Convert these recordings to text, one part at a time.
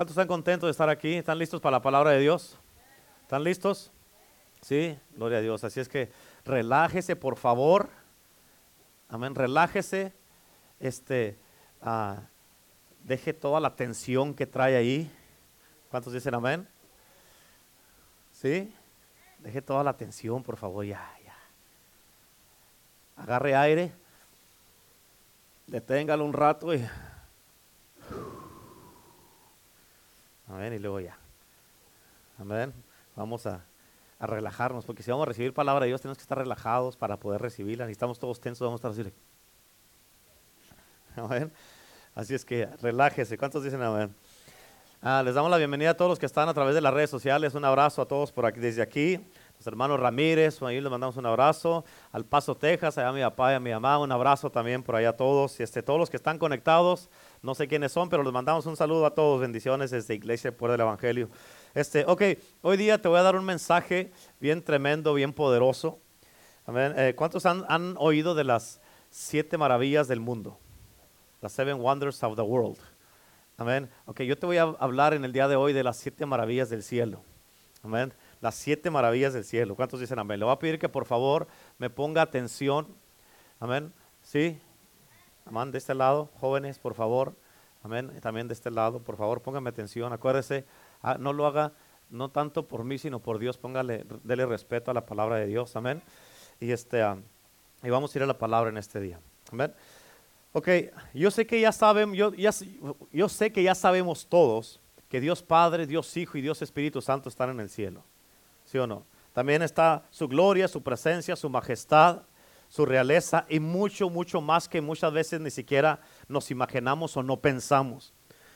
¿Cuántos están contentos de estar aquí? ¿Están listos para la palabra de Dios? ¿Están listos? Sí, gloria a Dios. Así es que relájese, por favor. Amén, relájese. Este, ah, deje toda la tensión que trae ahí. ¿Cuántos dicen amén? ¿Sí? Deje toda la tensión, por favor, ya, ya. Agarre aire, deténgalo un rato y Amén. Y luego ya. Amén. Vamos a, relajarnos, porque si vamos a recibir palabra de Dios, tenemos que estar relajados para poder recibirla. Si estamos todos tensos, vamos a estar así. Amén. Así es que relájese. ¿Cuántos dicen amén? Ah, les damos la bienvenida a todos los que están a través de las redes sociales. Un abrazo a todos por aquí, desde aquí. Los hermanos Ramírez, ahí les mandamos un abrazo. Al Paso, Texas, allá a mi papá y a mi mamá, un abrazo también por allá a todos. Y este, todos los que están conectados, no sé quiénes son, pero les mandamos un saludo a todos. Bendiciones desde Iglesia por el Evangelio. Este, ok, hoy día te voy a dar un mensaje bien tremendo, bien poderoso. Eh, ¿Cuántos han, han, oído de las siete maravillas del mundo? Las seven wonders of the world. Amén. Ok, yo te voy a hablar en el día de hoy de las siete maravillas del cielo. Amén. Las siete maravillas del cielo. ¿Cuántos dicen amén? Le voy a pedir que por favor me ponga atención. Amén. ¿Sí? Amén, de este lado, jóvenes, por favor. Amén. También de este lado, por favor, póngame atención. Acuérdese, ah, no lo haga no tanto por mí, sino por Dios. Póngale, dele respeto a la palabra de Dios. Amén. Y este, ah, y vamos a ir a la palabra en este día. Amén. Ok, yo sé que ya saben, yo, yo sé que ya sabemos todos que Dios Padre, Dios Hijo y Dios Espíritu Santo están en el cielo. ¿Sí o no? También está su gloria, su presencia, su majestad su realeza y mucho, mucho más que muchas veces ni siquiera nos imaginamos o no pensamos.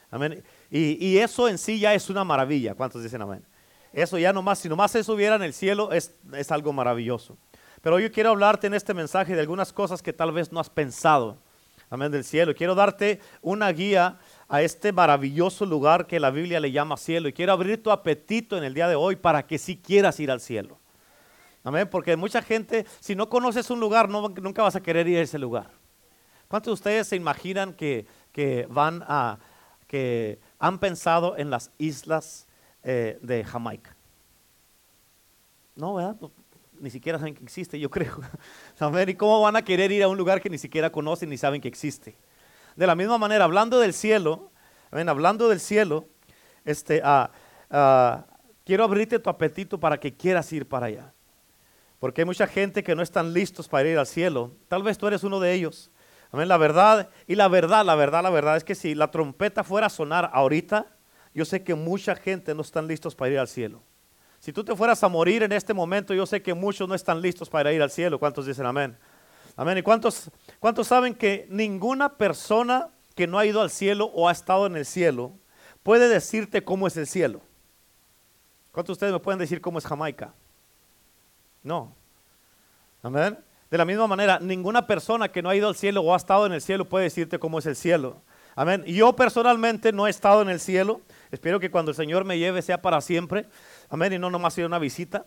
Amén. Y, eso en sí ya es una maravilla. ¿Cuántos dicen amén? Eso ya nomás, si nomás eso hubiera en el cielo, es, es algo maravilloso. Pero yo quiero hablarte en este mensaje de algunas cosas que tal vez no has pensado. Amén del cielo. Quiero darte una guía a este maravilloso lugar que la Biblia le llama cielo. Y quiero abrir tu apetito en el día de hoy para que si quieras ir al cielo. Amén, porque mucha gente, si no conoces un lugar, nunca vas a querer ir a ese lugar. ¿Cuántos de ustedes se imaginan que, van a, que han pensado en las islas eh, de Jamaica? No, ¿verdad? Ni siquiera saben que existe, yo creo. Amén, ¿y cómo van a querer ir a un lugar que ni siquiera conocen ni saben que existe? De la misma manera, hablando del cielo, amén, hablando del cielo, este, ah, ah, quiero abrirte tu apetito para que quieras ir para allá. Porque hay mucha gente que no están listos para ir al cielo. Tal vez tú eres uno de ellos. Amén. La verdad, y la verdad, la verdad, la verdad es que si la trompeta fuera a sonar ahorita, yo sé que mucha gente no están listos para ir al cielo. Si tú te fueras a morir en este momento, yo sé que muchos no están listos para ir al cielo. ¿Cuántos dicen amén? Amén. ¿Y cuántos, cuántos saben que ninguna persona que no ha ido al cielo o ha estado en el cielo puede decirte cómo es el cielo? ¿Cuántos de ustedes me pueden decir cómo es Jamaica? No. Amén. De la misma manera, ninguna persona que no ha ido al cielo o ha estado en el cielo puede decirte cómo es el cielo. Amén. Yo personalmente no he estado en el cielo. Espero que cuando el Señor me lleve sea para siempre. Amén. Y no nomás sea una visita.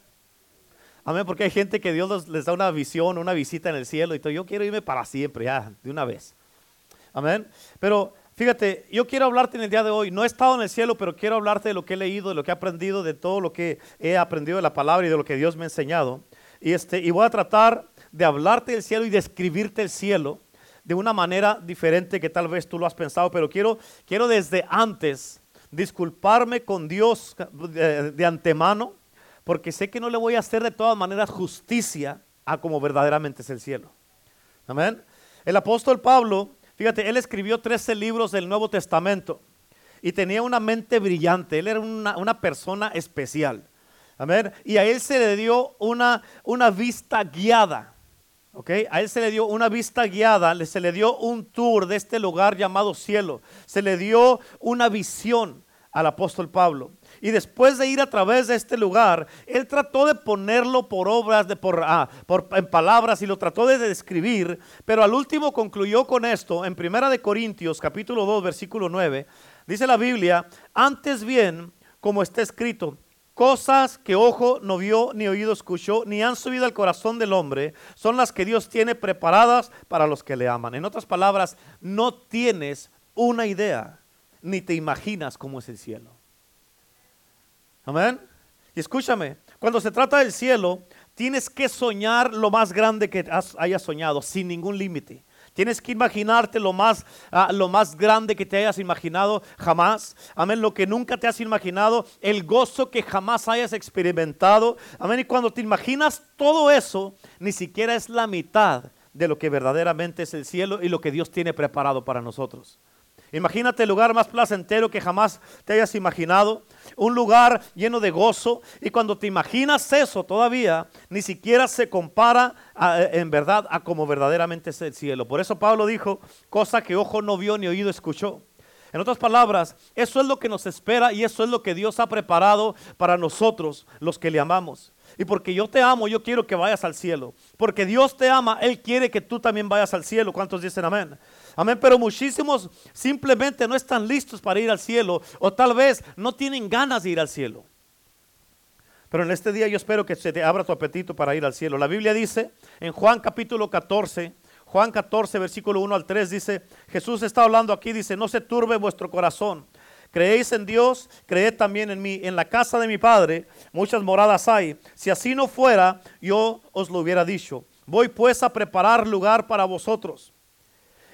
Amén. Porque hay gente que Dios les da una visión, una visita en el cielo. Y todo. yo quiero irme para siempre, ya, de una vez. Amén. Pero fíjate, yo quiero hablarte en el día de hoy. No he estado en el cielo, pero quiero hablarte de lo que he leído, de lo que he aprendido, de todo lo que he aprendido de la palabra y de lo que Dios me ha enseñado. Y, este, y voy a tratar de hablarte del cielo y describirte el cielo de una manera diferente que tal vez tú lo has pensado, pero quiero, quiero desde antes disculparme con Dios de, antemano, porque sé que no le voy a hacer de todas maneras justicia a como verdaderamente es el cielo. Amén. El apóstol Pablo, fíjate, él escribió 13 libros del Nuevo Testamento y tenía una mente brillante, él era una, una persona especial. Amén. Y a él se le dio una, una vista guiada. ¿ok? A él se le dio una vista guiada, se le dio un tour de este lugar llamado cielo. Se le dio una visión al apóstol Pablo. Y después de ir a través de este lugar, él trató de ponerlo por obras, de, por, ah, por, en palabras y lo trató de describir, pero al último concluyó con esto en Primera de Corintios capítulo 2 versículo 9. Dice la Biblia, antes bien, como está escrito, Cosas que ojo no vio, ni oído escuchó, ni han subido al corazón del hombre, son las que Dios tiene preparadas para los que le aman. En otras palabras, no tienes una idea, ni te imaginas cómo es el cielo. Amén. Y escúchame, cuando se trata del cielo, tienes que soñar lo más grande que hayas soñado, sin ningún límite. Tienes que imaginarte lo más, ah, lo más grande que te hayas imaginado jamás. Amén. Lo que nunca te has imaginado. El gozo que jamás hayas experimentado. Amén. Y cuando te imaginas todo eso, ni siquiera es la mitad de lo que verdaderamente es el cielo y lo que Dios tiene preparado para nosotros. Imagínate el lugar más placentero que jamás te hayas imaginado, un lugar lleno de gozo y cuando te imaginas eso todavía ni siquiera se compara en verdad a como verdaderamente es el cielo. Por eso Pablo dijo, cosa que ojo no vio ni oído escuchó. En otras palabras, eso es lo que nos espera y eso es lo que Dios ha preparado para nosotros, los que le amamos. Y porque yo te amo, yo quiero que vayas al cielo. Porque Dios te ama, Él quiere que tú también vayas al cielo. ¿Cuántos dicen amén? Amén, pero muchísimos simplemente no están listos para ir al cielo o tal vez no tienen ganas de ir al cielo. Pero en este día yo espero que se te abra tu apetito para ir al cielo. La Biblia dice en Juan capítulo 14, Juan 14, versículo 1 al 3 dice, Jesús está hablando aquí, dice, no se turbe vuestro corazón. Creéis en Dios, creed también en mí. En la casa de mi Padre muchas moradas hay. Si así no fuera, yo os lo hubiera dicho. Voy pues a preparar lugar para vosotros.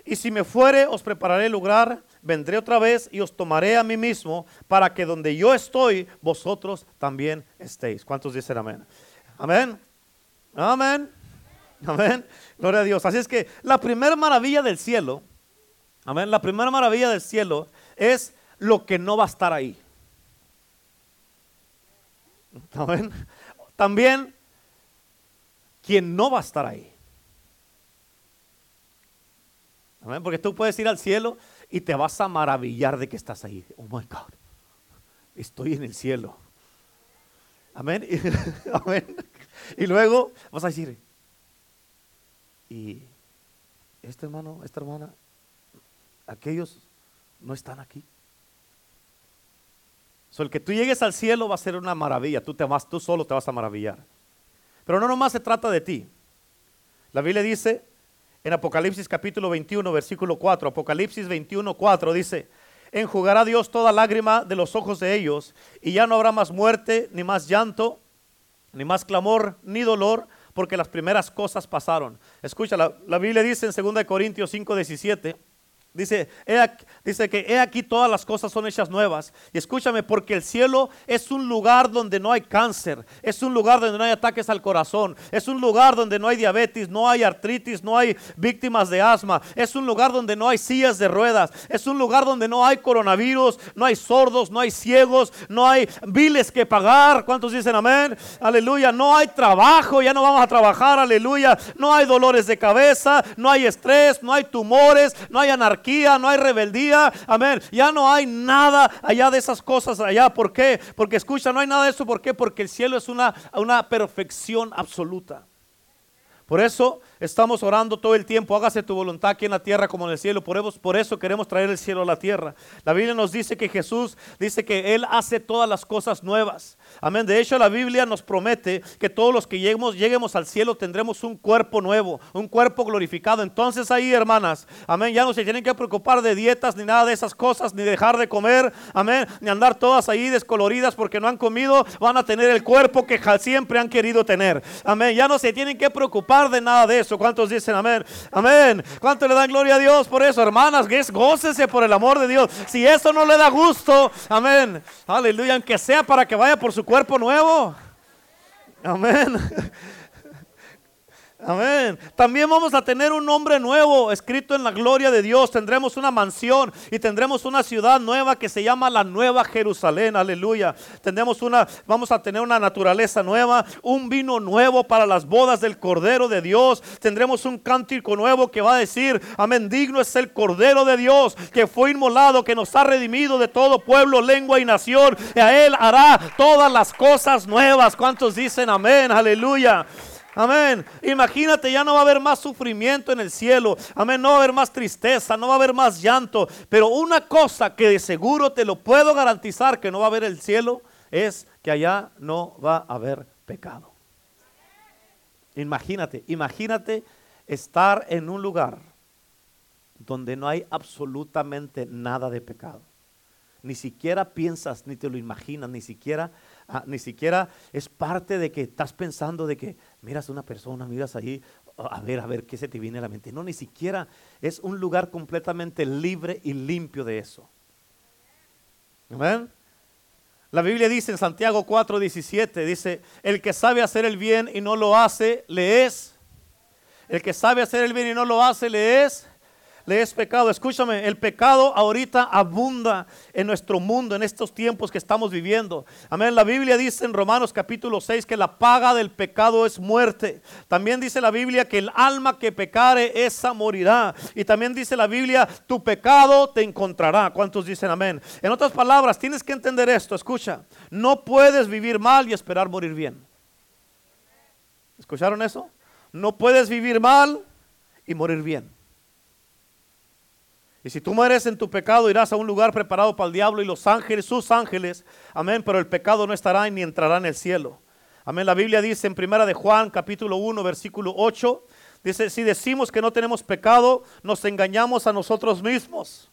Y si me fuere, os prepararé lugar, vendré otra vez y os tomaré a mí mismo, para que donde yo estoy, vosotros también estéis. ¿Cuántos dicen amén? Amén. Amén. Amén. Gloria a Dios. Así es que la primera maravilla del cielo, amén, la primera maravilla del cielo es lo que no va a estar ahí. Amén. También quien no va a estar ahí. Porque tú puedes ir al cielo y te vas a maravillar de que estás ahí. Oh my God, estoy en el cielo. Amén. Amén. Y luego vas a decir, y este hermano, esta hermana, aquellos no están aquí. So, el que tú llegues al cielo va a ser una maravilla. Tú te vas, tú solo te vas a maravillar. Pero no nomás se trata de ti. La Biblia dice en Apocalipsis capítulo 21, versículo 4. Apocalipsis 21, 4 dice, enjugará Dios toda lágrima de los ojos de ellos, y ya no habrá más muerte, ni más llanto, ni más clamor, ni dolor, porque las primeras cosas pasaron. Escucha, la, la Biblia dice en 2 Corintios 5, 17, Dice, dice que he aquí todas las cosas son hechas nuevas. Y escúchame, porque el cielo es un lugar donde no hay cáncer, es un lugar donde no hay ataques al corazón, es un lugar donde no hay diabetes, no hay artritis, no hay víctimas de asma, es un lugar donde no hay sillas de ruedas, es un lugar donde no hay coronavirus, no hay sordos, no hay ciegos, no hay biles que pagar. ¿Cuántos dicen amén? Aleluya, no hay trabajo, ya no vamos a trabajar, aleluya, no hay dolores de cabeza, no hay estrés, no hay tumores, no hay anarquía no hay rebeldía, amén. Ya no hay nada allá de esas cosas allá. ¿Por qué? Porque escucha, no hay nada de eso. ¿Por qué? Porque el cielo es una, una perfección absoluta. Por eso estamos orando todo el tiempo, hágase tu voluntad aquí en la tierra como en el cielo. Por eso, queremos traer el cielo a la tierra. La Biblia nos dice que Jesús dice que Él hace todas las cosas nuevas. Amén. De hecho, la Biblia nos promete que todos los que lleguemos, lleguemos al cielo tendremos un cuerpo nuevo, un cuerpo glorificado. Entonces ahí, hermanas, amén, ya no se tienen que preocupar de dietas ni nada de esas cosas, ni dejar de comer, amén, ni andar todas ahí descoloridas porque no han comido, van a tener el cuerpo que siempre han querido tener. Amén. Ya no se tienen que preocupar de nada de eso. ¿Cuántos dicen amén? Amén. ¿Cuánto le dan gloria a Dios por eso, hermanas? Gócese por el amor de Dios. Si eso no le da gusto, amén. Aleluya, aunque sea para que vaya por su cuerpo nuevo. Amén. Amén. También vamos a tener un nombre nuevo escrito en la gloria de Dios. Tendremos una mansión y tendremos una ciudad nueva que se llama la Nueva Jerusalén. Aleluya. Tendremos una, vamos a tener una naturaleza nueva, un vino nuevo para las bodas del Cordero de Dios. Tendremos un cántico nuevo que va a decir, amén, digno es el Cordero de Dios que fue inmolado, que nos ha redimido de todo pueblo, lengua y nación. Y a Él hará todas las cosas nuevas. ¿Cuántos dicen amén? Aleluya. Amén. Imagínate, ya no va a haber más sufrimiento en el cielo. Amén. No va a haber más tristeza, no va a haber más llanto. Pero una cosa que de seguro te lo puedo garantizar que no va a haber el cielo es que allá no va a haber pecado. Imagínate, imagínate estar en un lugar donde no hay absolutamente nada de pecado. ni siquiera piensas, ni te lo imaginas, ni siquiera, ah, ni siquiera es parte de que estás pensando de que miras a una persona, miras ahí, a ver, a ver qué se te viene a la mente. No, ni siquiera es un lugar completamente libre y limpio de eso. Amén. La Biblia dice en Santiago 4:17, dice, el que sabe hacer el bien y no lo hace, le es. El que sabe hacer el bien y no lo hace, le es le es pecado. Escúchame, el pecado ahorita abunda en nuestro mundo, en estos tiempos que estamos viviendo. Amén. La Biblia dice en Romanos capítulo 6 que la paga del pecado es muerte. También dice la Biblia que el alma que pecare, esa morirá. Y también dice la Biblia, tu pecado te encontrará. ¿Cuántos dicen amén? En otras palabras, tienes que entender esto. Escucha, no puedes vivir mal y esperar morir bien. ¿Escucharon eso? No puedes vivir mal y morir bien. Y si tú mueres en tu pecado, irás a un lugar preparado para el diablo y los ángeles, sus ángeles. Amén. Pero el pecado no estará ni entrará en el cielo. Amén. La Biblia dice en primera de Juan, capítulo 1, versículo 8. Dice, si decimos que no tenemos pecado, nos engañamos a nosotros mismos.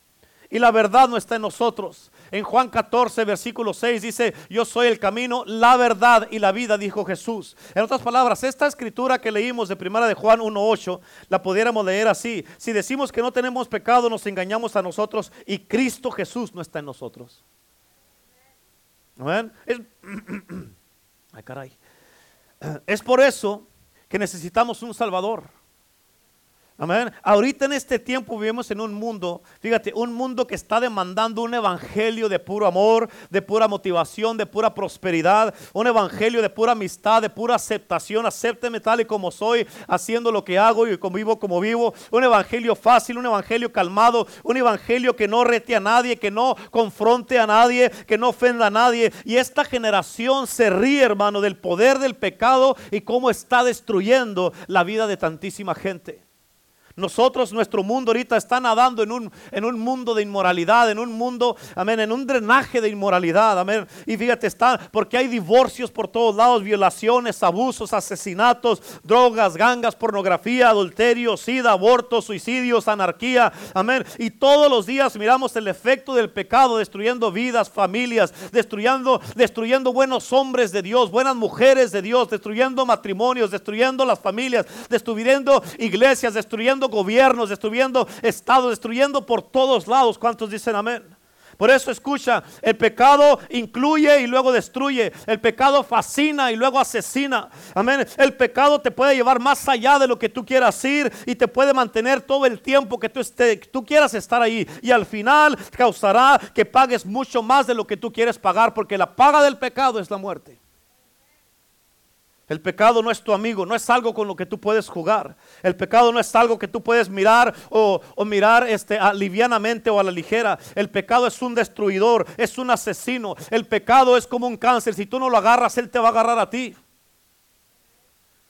Y la verdad no está en nosotros. En Juan 14, versículo 6 dice, yo soy el camino, la verdad y la vida, dijo Jesús. En otras palabras, esta escritura que leímos de primera de Juan 1.8, la pudiéramos leer así. Si decimos que no tenemos pecado, nos engañamos a nosotros y Cristo Jesús no está en nosotros. Es, ay, caray. Es por eso que necesitamos un Salvador. Amén. Ahorita en este tiempo vivimos en un mundo, fíjate, un mundo que está demandando un evangelio de puro amor, de pura motivación, de pura prosperidad, un evangelio de pura amistad, de pura aceptación. Acépteme tal y como soy, haciendo lo que hago y como vivo como vivo. Un evangelio fácil, un evangelio calmado, un evangelio que no rete a nadie, que no confronte a nadie, que no ofenda a nadie. Y esta generación se ríe, hermano, del poder del pecado y cómo está destruyendo la vida de tantísima gente. Nosotros, nuestro mundo ahorita está nadando en un, en un mundo de inmoralidad, en un mundo, amén, en un drenaje de inmoralidad, amén. Y fíjate, está, porque hay divorcios por todos lados, violaciones, abusos, asesinatos, drogas, gangas, pornografía, adulterio, sida, abortos, suicidios, anarquía, amén. Y todos los días miramos el efecto del pecado destruyendo vidas, familias, destruyendo, destruyendo buenos hombres de Dios, buenas mujeres de Dios, destruyendo matrimonios, destruyendo las familias, destruyendo iglesias, destruyendo gobiernos, destruyendo estados, destruyendo por todos lados. ¿Cuántos dicen amén? Por eso escucha, el pecado incluye y luego destruye. El pecado fascina y luego asesina. Amén. El pecado te puede llevar más allá de lo que tú quieras ir y te puede mantener todo el tiempo que tú, esté, tú quieras estar ahí. Y al final causará que pagues mucho más de lo que tú quieres pagar porque la paga del pecado es la muerte. El pecado no es tu amigo, no es algo con lo que tú puedes jugar. El pecado no es algo que tú puedes mirar o, mirar este, livianamente o a la ligera. El pecado es un destruidor, es un asesino. El pecado es como un cáncer. Si tú no lo agarras, Él te va a agarrar a ti.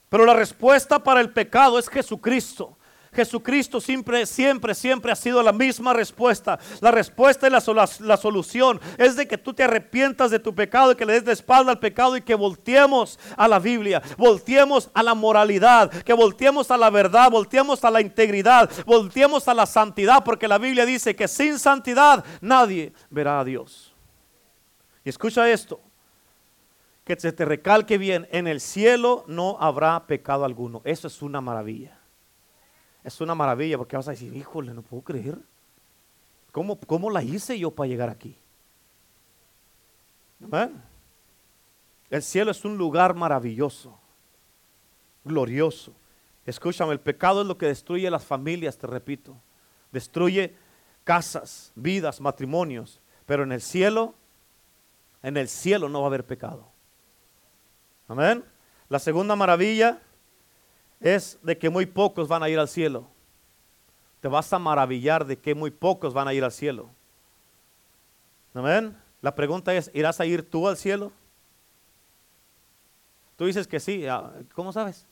Pero la respuesta para el pecado es Jesucristo. Jesucristo siempre, siempre, siempre ha sido la misma respuesta. La respuesta y la, la, solución es de que tú te arrepientas de tu pecado y que le des de espalda al pecado y que volteemos a la Biblia, volteemos a la moralidad, que volteemos a la verdad, volteemos a la integridad, volteemos a la santidad, porque la Biblia dice que sin santidad nadie verá a Dios. Y escucha esto, que se te recalque bien, en el cielo no habrá pecado alguno. Eso es una maravilla es una maravilla porque vas a decir, híjole, no puedo creer. ¿Cómo, cómo la hice yo para llegar aquí? El cielo es un lugar maravilloso, glorioso. Escúchame, el pecado es lo que destruye las familias, te repito. Destruye casas, vidas, matrimonios. Pero en el cielo, en el cielo no va a haber pecado. Amén. La segunda maravilla es de que muy pocos van a ir al cielo. Te vas a maravillar de que muy pocos van a ir al cielo. Amén. La pregunta es, ¿irás a ir tú al cielo? Tú dices que sí. Ah, ¿Cómo sabes?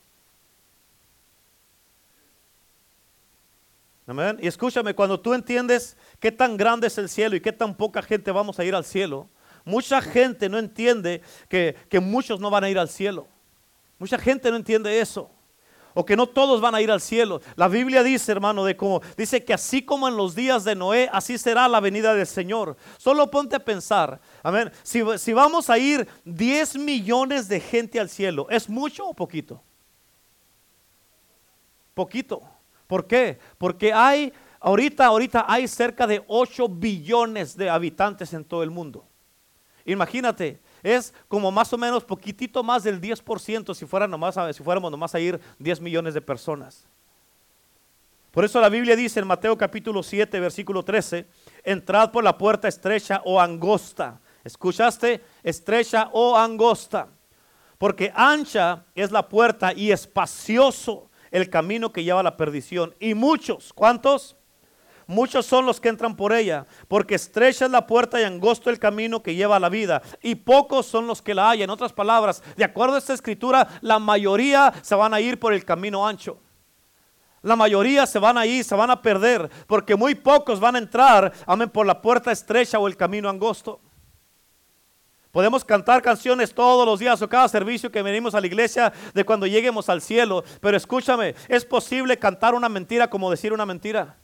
Amén. Y escúchame, cuando tú entiendes qué tan grande es el cielo y qué tan poca gente vamos a ir al cielo, mucha gente no entiende que, que muchos no van a ir al cielo. Mucha gente no entiende eso. O que no todos van a ir al cielo. La Biblia dice, hermano, de cómo dice que así como en los días de Noé, así será la venida del Señor. Solo ponte a pensar, amén, si, vamos a ir 10 millones de gente al cielo, ¿es mucho o poquito? Poquito. ¿Por qué? Porque hay, ahorita, ahorita hay cerca de 8 billones de habitantes en todo el mundo. Imagínate, es como más o menos poquitito más del 10% si, fuera nomás, si fuéramos nomás a ir 10 millones de personas. Por eso la Biblia dice en Mateo capítulo 7, versículo 13, entrad por la puerta estrecha o angosta. ¿Escuchaste? Estrecha o angosta. Porque ancha es la puerta y espacioso el camino que lleva a la perdición. Y muchos, ¿cuántos? Muchos son los que entran por ella, porque estrecha es la puerta y angosto el camino que lleva a la vida, y pocos son los que la hallan. En otras palabras, de acuerdo a esta escritura, la mayoría se van a ir por el camino ancho. La mayoría se van a ir, se van a perder, porque muy pocos van a entrar, amén, por la puerta estrecha o el camino angosto. Podemos cantar canciones todos los días o cada servicio que venimos a la iglesia de cuando lleguemos al cielo, pero escúchame, es posible cantar una mentira como decir una mentira.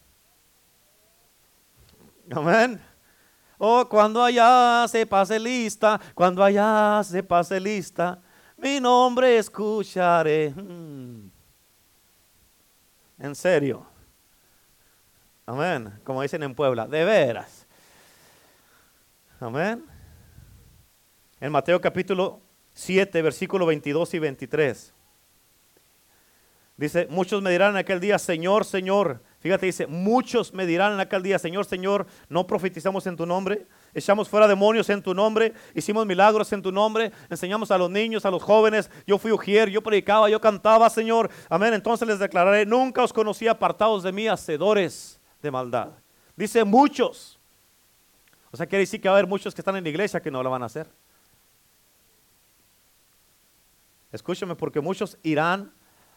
Amén. Oh, cuando allá se pase lista, cuando allá se pase lista, mi nombre escucharé. Hmm. En serio. Amén. Como dicen en Puebla, de veras. Amén. En Mateo capítulo 7, versículo 22 y 23. Dice, muchos me dirán en aquel día, Señor, Señor, Fíjate, dice, muchos me dirán en aquel día, Señor, Señor, no profetizamos en tu nombre, echamos fuera demonios en tu nombre, hicimos milagros en tu nombre, enseñamos a los niños, a los jóvenes, yo fui ujier, yo predicaba, yo cantaba, Señor. Amén. Entonces les declararé, nunca os conocí apartados de mí, hacedores de maldad. Dice muchos. O sea, quiere decir que va a haber muchos que están en la iglesia que no lo van a hacer. Escúchame, porque muchos irán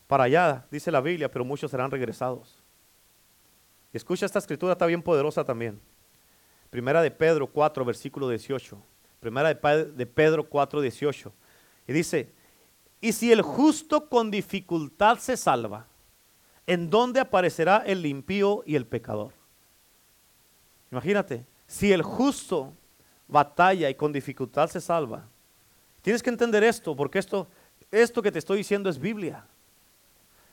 para allá, dice la Biblia, pero muchos serán regresados. Escucha esta escritura, está bien poderosa también. Primera de Pedro 4, versículo 18. Primera de Pedro 4, 18. Y dice, y si el justo con dificultad se salva, ¿en dónde aparecerá el impío y el pecador? Imagínate, si el justo batalla y con dificultad se salva, tienes que entender esto, porque esto, esto que te estoy diciendo es Biblia.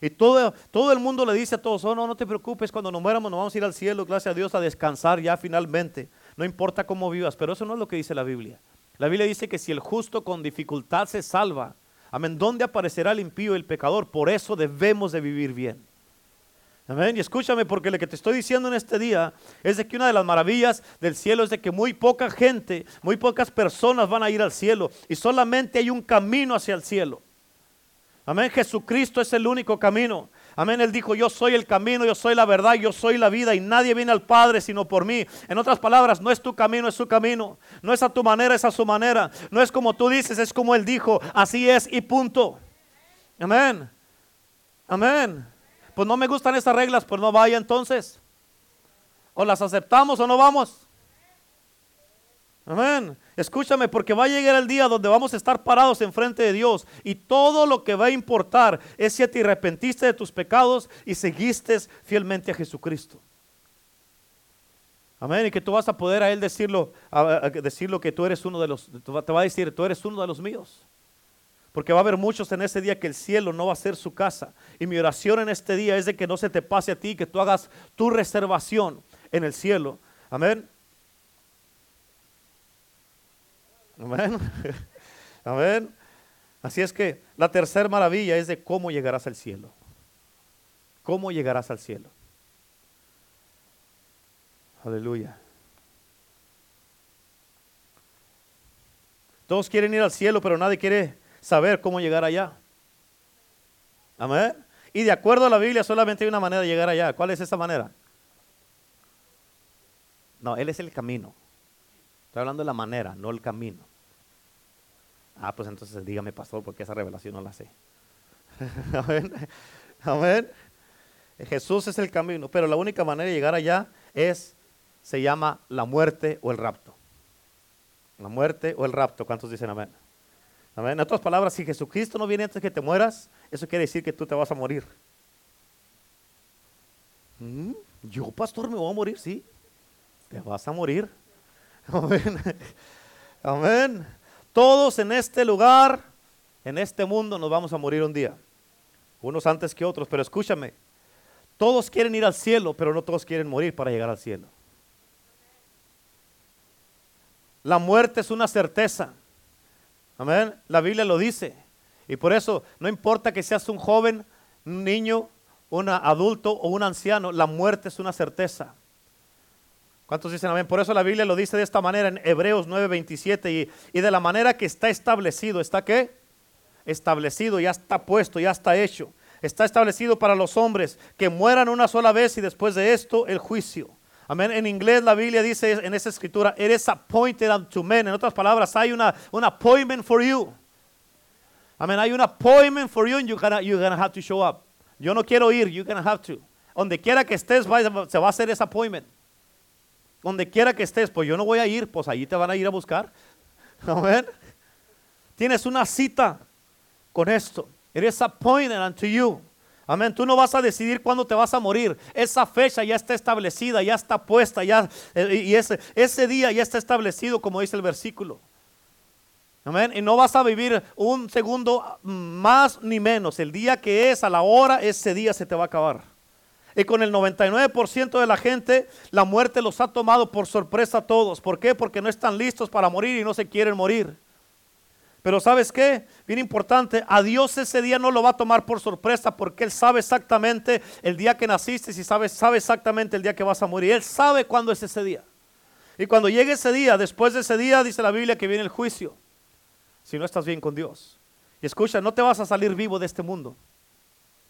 Y todo, todo el mundo le dice a todos, oh no, no te preocupes, cuando nos muéramos nos vamos a ir al cielo, gracias a Dios, a descansar ya finalmente. No importa cómo vivas, pero eso no es lo que dice la Biblia. La Biblia dice que si el justo con dificultad se salva, amén, ¿dónde aparecerá el impío y el pecador? Por eso debemos de vivir bien. Amén. Y escúchame, porque lo que te estoy diciendo en este día es de que una de las maravillas del cielo es de que muy poca gente, muy pocas personas van a ir al cielo y solamente hay un camino hacia el cielo. Amén. Jesucristo es el único camino. Amén. Él dijo, yo soy el camino, yo soy la verdad, yo soy la vida y nadie viene al Padre sino por mí. En otras palabras, no es tu camino, es su camino. No es a tu manera, es a su manera. No es como tú dices, es como Él dijo. Así es y punto. Amén. Amén. Pues no me gustan esas reglas, pues no vaya entonces. O las aceptamos o no vamos. Amén. Escúchame, porque va a llegar el día donde vamos a estar parados enfrente de Dios y todo lo que va a importar es si te arrepentiste de tus pecados y seguiste fielmente a Jesucristo. Amén. Y que tú vas a poder a Él decirlo, a, decirlo que tú eres uno de los, te va a decir, tú eres uno de los míos. Porque va a haber muchos en ese día que el cielo no va a ser su casa. Y mi oración en este día es de que no se te pase a ti, que tú hagas tu reservación en el cielo. Amén. Amén. Amén. Así es que la tercera maravilla es de cómo llegarás al cielo. ¿Cómo llegarás al cielo? Aleluya. Todos quieren ir al cielo, pero nadie quiere saber cómo llegar allá. Amén. Y de acuerdo a la Biblia, solamente hay una manera de llegar allá. ¿Cuál es esa manera? No, Él es el camino. Estoy hablando de la manera, no el camino. Ah, pues entonces dígame, pastor, porque esa revelación no la sé. Amén. Amén. Jesús es el camino, pero la única manera de llegar allá es, se llama la muerte o el rapto. La muerte o el rapto, ¿cuántos dicen amén? En otras palabras, si Jesucristo no viene antes que te mueras, eso quiere decir que tú te vas a morir. Mm, Yo, pastor, me voy a morir, sí. Te vas a morir. Amén. Amén. Todos en este lugar, en este mundo, nos vamos a morir un día. Unos antes que otros, pero escúchame. Todos quieren ir al cielo, pero no todos quieren morir para llegar al cielo. La muerte es una certeza. Amén. La Biblia lo dice. Y por eso, no importa que seas un joven, un niño, un adulto o un anciano, la muerte es una certeza. ¿Cuántos dicen amén? Por eso la Biblia lo dice de esta manera en Hebreos 9:27 y, y de la manera que está establecido, ¿está qué? Establecido, ya está puesto, ya está hecho. Está establecido para los hombres que mueran una sola vez y después de esto el juicio. Amén. En inglés la Biblia dice en esa escritura, it is appointed unto men. En otras palabras, hay una, un appointment for you. Amén. Hay un appointment for you and you're gonna, you're gonna have to show up. Yo no quiero ir, you're gonna have to. Donde quiera que estés, se va a hacer ese appointment. Donde quiera que estés, pues yo no voy a ir, pues allí te van a ir a buscar. Amén. Tienes una cita con esto. It is appointed unto you. Amén. Tú no vas a decidir cuándo te vas a morir. Esa fecha ya está establecida, ya está puesta, ya, eh, y ese, ese día ya está establecido, como dice el versículo. Amén. Y no vas a vivir un segundo más ni menos. El día que es, a la hora, ese día se te va a acabar. Y con el 99% de la gente, la muerte los ha tomado por sorpresa a todos. ¿Por qué? Porque no están listos para morir y no se quieren morir. Pero ¿sabes qué? Bien importante, a Dios ese día no lo va a tomar por sorpresa porque Él sabe exactamente el día que naciste y sabe, sabe exactamente el día que vas a morir. Él sabe cuándo es ese día. Y cuando llegue ese día, después de ese día, dice la Biblia que viene el juicio. Si no estás bien con Dios. Y escucha, no te vas a salir vivo de este mundo.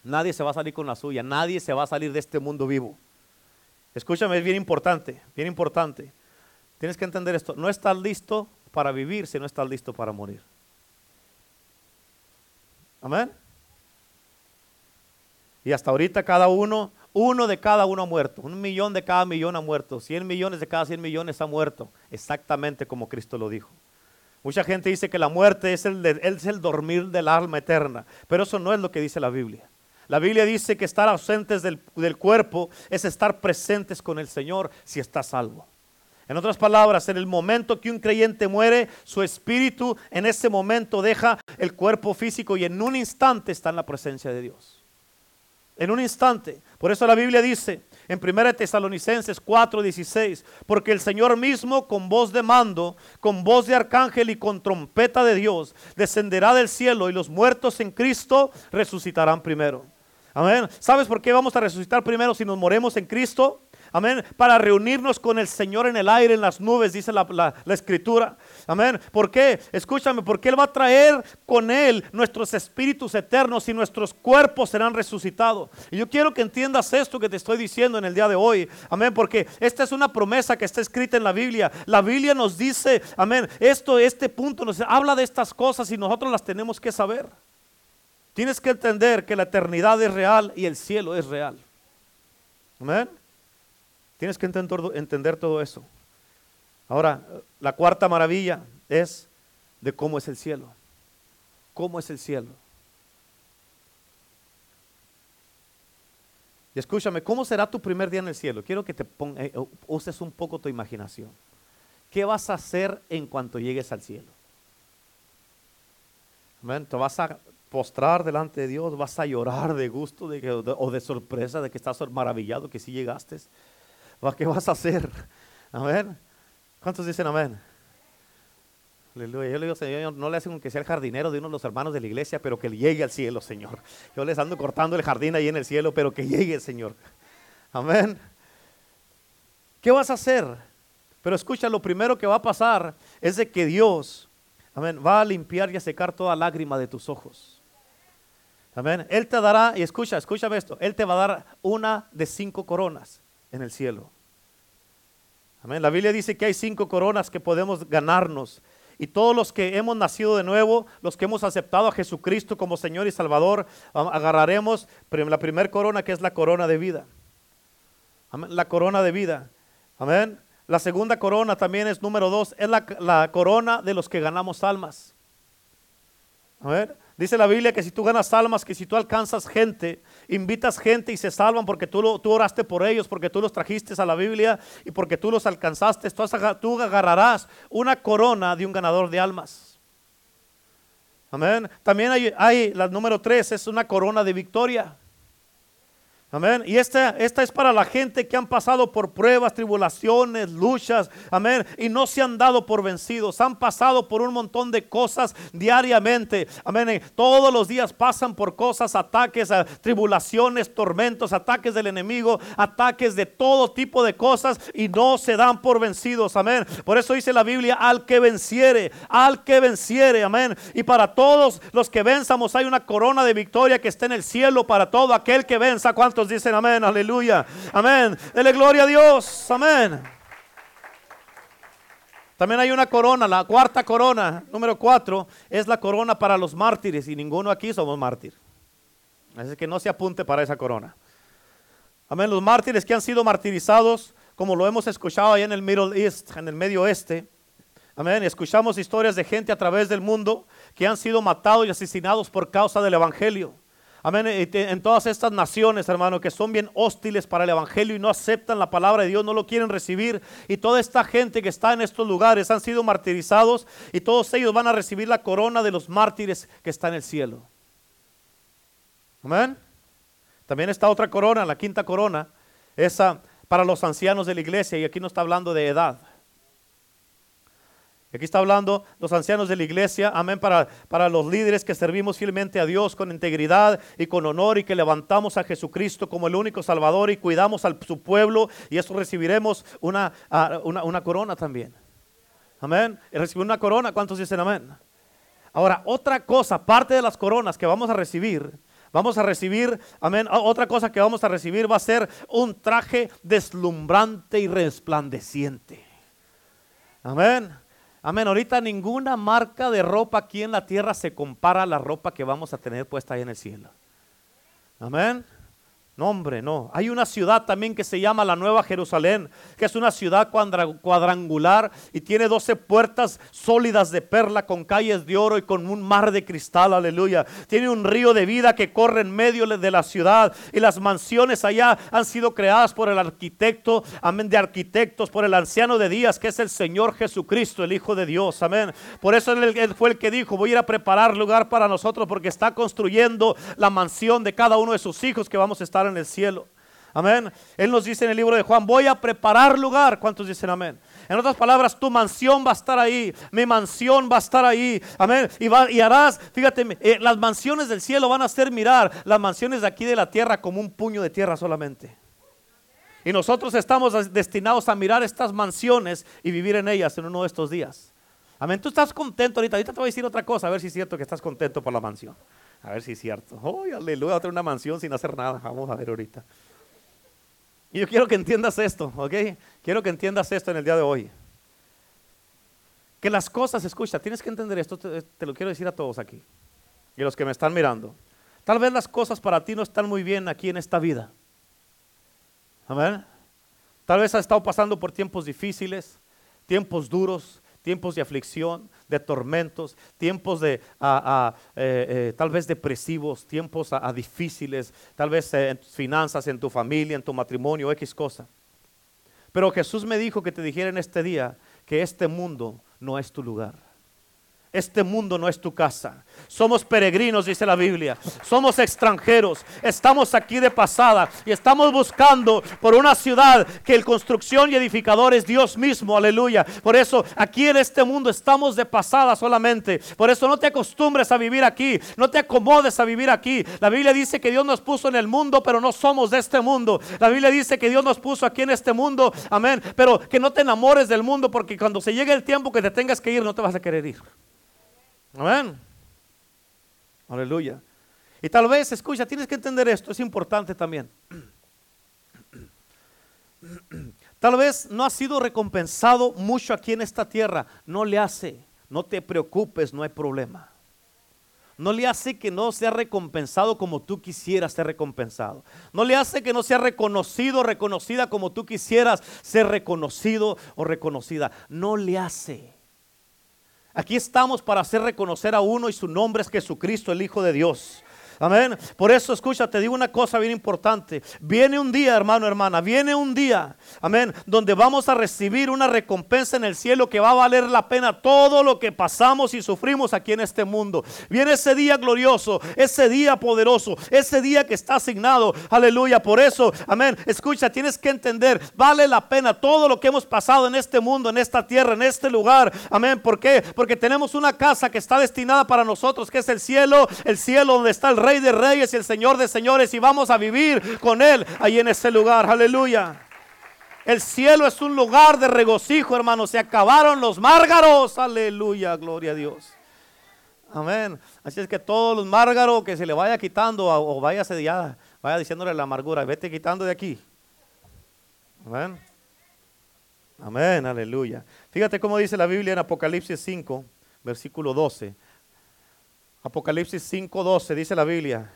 Nadie se va a salir con la suya. Nadie se va a salir de este mundo vivo. Escúchame, es bien importante, bien importante. Tienes que entender esto. No estás listo para vivir si no estás listo para morir. Amén. Y hasta ahorita cada uno, uno de cada uno ha muerto. Un millón de cada millón ha muerto. Cien millones de cada cien millones ha muerto. Exactamente como Cristo lo dijo. Mucha gente dice que la muerte es el, es el dormir del alma eterna. Pero eso no es lo que dice la Biblia. La Biblia dice que estar ausentes del, del cuerpo es estar presentes con el Señor si está salvo. En otras palabras, en el momento que un creyente muere, su espíritu en ese momento deja el cuerpo físico y en un instante está en la presencia de Dios. En un instante. Por eso la Biblia dice en 1 Tesalonicenses 4:16, porque el Señor mismo con voz de mando, con voz de arcángel y con trompeta de Dios, descenderá del cielo y los muertos en Cristo resucitarán primero. Amén. ¿Sabes por qué vamos a resucitar primero si nos moremos en Cristo? Amén. Para reunirnos con el Señor en el aire, en las nubes, dice la, la- escritura. Amén. ¿Por qué? Escúchame, porque Él va a traer con Él nuestros espíritus eternos y nuestros cuerpos serán resucitados. Y yo quiero que entiendas esto que te estoy diciendo en el día de hoy. Amén. Porque esta es una promesa que está escrita en la Biblia. La Biblia nos dice, amén, esto, este punto nos habla de estas cosas y nosotros las tenemos que saber. Tienes que entender que la eternidad es real y el cielo es real. Amén. Tienes que entender, todo eso. Ahora, la cuarta maravilla es de cómo es el cielo. ¿Cómo es el cielo? Y escúchame, ¿cómo será tu primer día en el cielo? Quiero que te pon- eh, uses un poco tu imaginación. ¿Qué vas a hacer en cuanto llegues al cielo? Amén. Te vas a postrar delante de Dios, vas a llorar de gusto o, de, sorpresa de que estás maravillado que sí llegaste. ¿Va- ¿Qué vas a hacer? Amén. ¿Cuántos dicen amén? Aleluya. Yo le digo, Señor, no le hacen que sea el jardinero de uno de los hermanos de la iglesia, pero que llegue al cielo, Señor. Yo les ando cortando el jardín ahí en el cielo, pero que llegue, Señor. Amén. ¿Qué vas a hacer? Pero escucha, lo primero que va a pasar es de que Dios, va a limpiar y a secar toda lágrima de tus ojos. Amén. Él te dará, y escucha, escúchame esto, Él te va a dar una de cinco coronas en el cielo. Amén. La Biblia dice que hay cinco coronas que podemos ganarnos. Y todos los que hemos nacido de nuevo, los que hemos aceptado a Jesucristo como Señor y Salvador, agarraremos la primera corona que es la corona de vida. Amén. La corona de vida. Amén. La segunda corona también es número dos, es la, la corona de los que ganamos almas. A ver, dice la Biblia que si tú ganas almas, que si tú alcanzas gente, invitas gente y se salvan porque tú, lo, tú oraste por ellos, porque tú los trajiste a la Biblia y porque tú los alcanzaste, tú, agarrarás una corona de un ganador de almas. Amén. También hay, hay la número tres, es una corona de victoria. Amén. Y esta, esta es para la gente que han pasado por pruebas, tribulaciones, luchas. Amén. Y no se han dado por vencidos. Han pasado por un montón de cosas diariamente. Amén. Todos los días pasan por cosas, ataques, tribulaciones, tormentos, ataques del enemigo, ataques de todo tipo de cosas y no se dan por vencidos. Amén. Por eso dice la Biblia, al que venciere, al que venciere. Amén. Y para todos los que venzamos hay una corona de victoria que está en el cielo para todo aquel que venza dicen amén? Aleluya. Amén. Dele gloria a Dios. Amén. También hay una corona, la cuarta corona, número cuatro, es la corona para los mártires y ninguno aquí somos mártir. Así que no se apunte para esa corona. Amén. Los mártires que han sido martirizados, como lo hemos escuchado ahí en el Middle East, en el Medio Oeste. Amén. Escuchamos historias de gente a través del mundo que han sido matados y asesinados por causa del Evangelio. Amén. En todas estas naciones, hermano, que son bien hostiles para el Evangelio y no aceptan la palabra de Dios, no lo quieren recibir. Y toda esta gente que está en estos lugares han sido martirizados y todos ellos van a recibir la corona de los mártires que está en el cielo. Amén. También está otra corona, la quinta corona, esa para los ancianos de la iglesia. Y aquí no está hablando de edad. Aquí está hablando los ancianos de la iglesia, amén, para, para los líderes que servimos fielmente a Dios con integridad y con honor y que levantamos a Jesucristo como el único Salvador y cuidamos a su pueblo y eso recibiremos una, una, corona también. Amén. Recibir una corona, ¿cuántos dicen amén? Ahora, otra cosa, parte de las coronas que vamos a recibir, vamos a recibir, amén, otra cosa que vamos a recibir va a ser un traje deslumbrante y resplandeciente. Amén. Amén. Ahorita ninguna marca de ropa aquí en la tierra se compara a la ropa que vamos a tener puesta ahí en el cielo. Amén. No, hombre, no. Hay una ciudad también que se llama la Nueva Jerusalén, que es una ciudad cuadrangular y tiene 12 puertas sólidas de perla con calles de oro y con un mar de cristal, aleluya. Tiene un río de vida que corre en medio de la ciudad y las mansiones allá han sido creadas por el arquitecto, amén, de arquitectos, por el anciano de días, que es el Señor Jesucristo, el Hijo de Dios, amén. Por eso él fue el que dijo, voy a ir a preparar lugar para nosotros porque está construyendo la mansión de cada uno de sus hijos que vamos a estar en el cielo. Amén. Él nos dice en el libro de Juan, voy a preparar lugar. ¿Cuántos dicen amén? En otras palabras, tu mansión va a estar ahí, mi mansión va a estar ahí. Amén. Y, va, y harás, fíjate, eh, las mansiones del cielo van a hacer mirar las mansiones de aquí de la tierra como un puño de tierra solamente. Y nosotros estamos destinados a mirar estas mansiones y vivir en ellas en uno de estos días. Amén. Tú estás contento ahorita. Ahorita te voy a decir otra cosa, a ver si es cierto que estás contento por la mansión. A ver si es cierto. ¡Oh, aleluya! tener una mansión sin hacer nada. Vamos a ver ahorita. Y yo quiero que entiendas esto, ¿ok? Quiero que entiendas esto en el día de hoy. Que las cosas, escucha, tienes que entender esto, te, te lo quiero decir a todos aquí. Y a los que me están mirando. Tal vez las cosas para ti no están muy bien aquí en esta vida. Amén. Tal vez has estado pasando por tiempos difíciles, tiempos duros, tiempos de aflicción, de tormentos, tiempos de eh, eh, tal vez depresivos, tiempos a, difíciles, tal vez eh, en tus finanzas, en tu familia, en tu matrimonio, X cosa. Pero Jesús me dijo que te dijera en este día que este mundo no es tu lugar. Este mundo no es tu casa. Somos peregrinos, dice la Biblia. Somos extranjeros. Estamos aquí de pasada y estamos buscando por una ciudad que el construcción y edificador es Dios mismo. Aleluya. Por eso aquí en este mundo estamos de pasada solamente. Por eso no te acostumbres a vivir aquí. No te acomodes a vivir aquí. La Biblia dice que Dios nos puso en el mundo, pero no somos de este mundo. La Biblia dice que Dios nos puso aquí en este mundo. Amén. Pero que no te enamores del mundo porque cuando se llegue el tiempo que te tengas que ir, no te vas a querer ir. Amén. Aleluya. Y tal vez, escucha, tienes que entender esto, es importante también. Tal vez no ha sido recompensado mucho aquí en esta tierra. No le hace, no te preocupes, no hay problema. No le hace que no sea recompensado como tú quisieras ser recompensado. No le hace que no sea reconocido reconocida como tú quisieras ser reconocido o reconocida. No le hace. Aquí estamos para hacer reconocer a uno y su nombre es Jesucristo, el Hijo de Dios. Amén. Por eso, escucha, te digo una cosa bien importante. Viene un día, hermano, hermana, viene un día, amén, donde vamos a recibir una recompensa en el cielo que va a valer la pena todo lo que pasamos y sufrimos aquí en este mundo. Viene ese día glorioso, ese día poderoso, ese día que está asignado. Aleluya. Por eso, amén. Escucha, tienes que entender, vale la pena todo lo que hemos pasado en este mundo, en esta tierra, en este lugar. Amén. ¿Por qué? Porque tenemos una casa que está destinada para nosotros, que es el cielo, el cielo donde está el Rey de Reyes y el Señor de Señores y vamos a vivir con Él ahí en ese lugar. Aleluya. El cielo es un lugar de regocijo, hermano. Se acabaron los márgaros. Aleluya, gloria a Dios. Amén. Así es que todos los márgaros que se le vaya quitando o vaya, ya, vaya diciéndole la amargura, vete quitando de aquí. Amén. Amén, aleluya. Fíjate cómo dice la Biblia en Apocalipsis 5, versículo 12. Apocalipsis 5:12 dice la Biblia,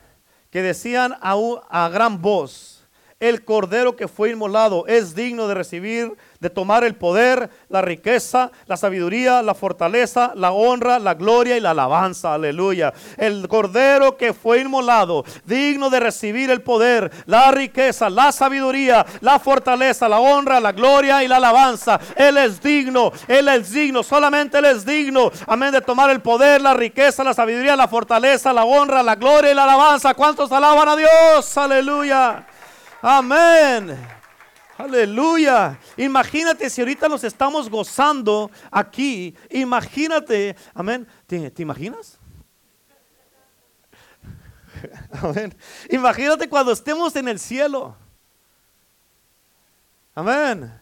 que decían a, a gran voz, el cordero que fue inmolado es digno de recibir, de tomar el poder, la riqueza, la sabiduría, la fortaleza, la honra, la gloria y la alabanza. Aleluya. El cordero que fue inmolado, digno de recibir el poder, la riqueza, la sabiduría, la fortaleza, la honra, la gloria y la alabanza. Él es digno, Él es digno, solamente Él es digno. Amén, de tomar el poder, la riqueza, la sabiduría, la fortaleza, la honra, la gloria y la alabanza. ¿Cuántos alaban a Dios? Aleluya. Amén. Aleluya. Imagínate si ahorita nos estamos gozando aquí. Imagínate. Amén. ¿Te, imaginas? Amén. Imagínate cuando estemos en el cielo. Amén.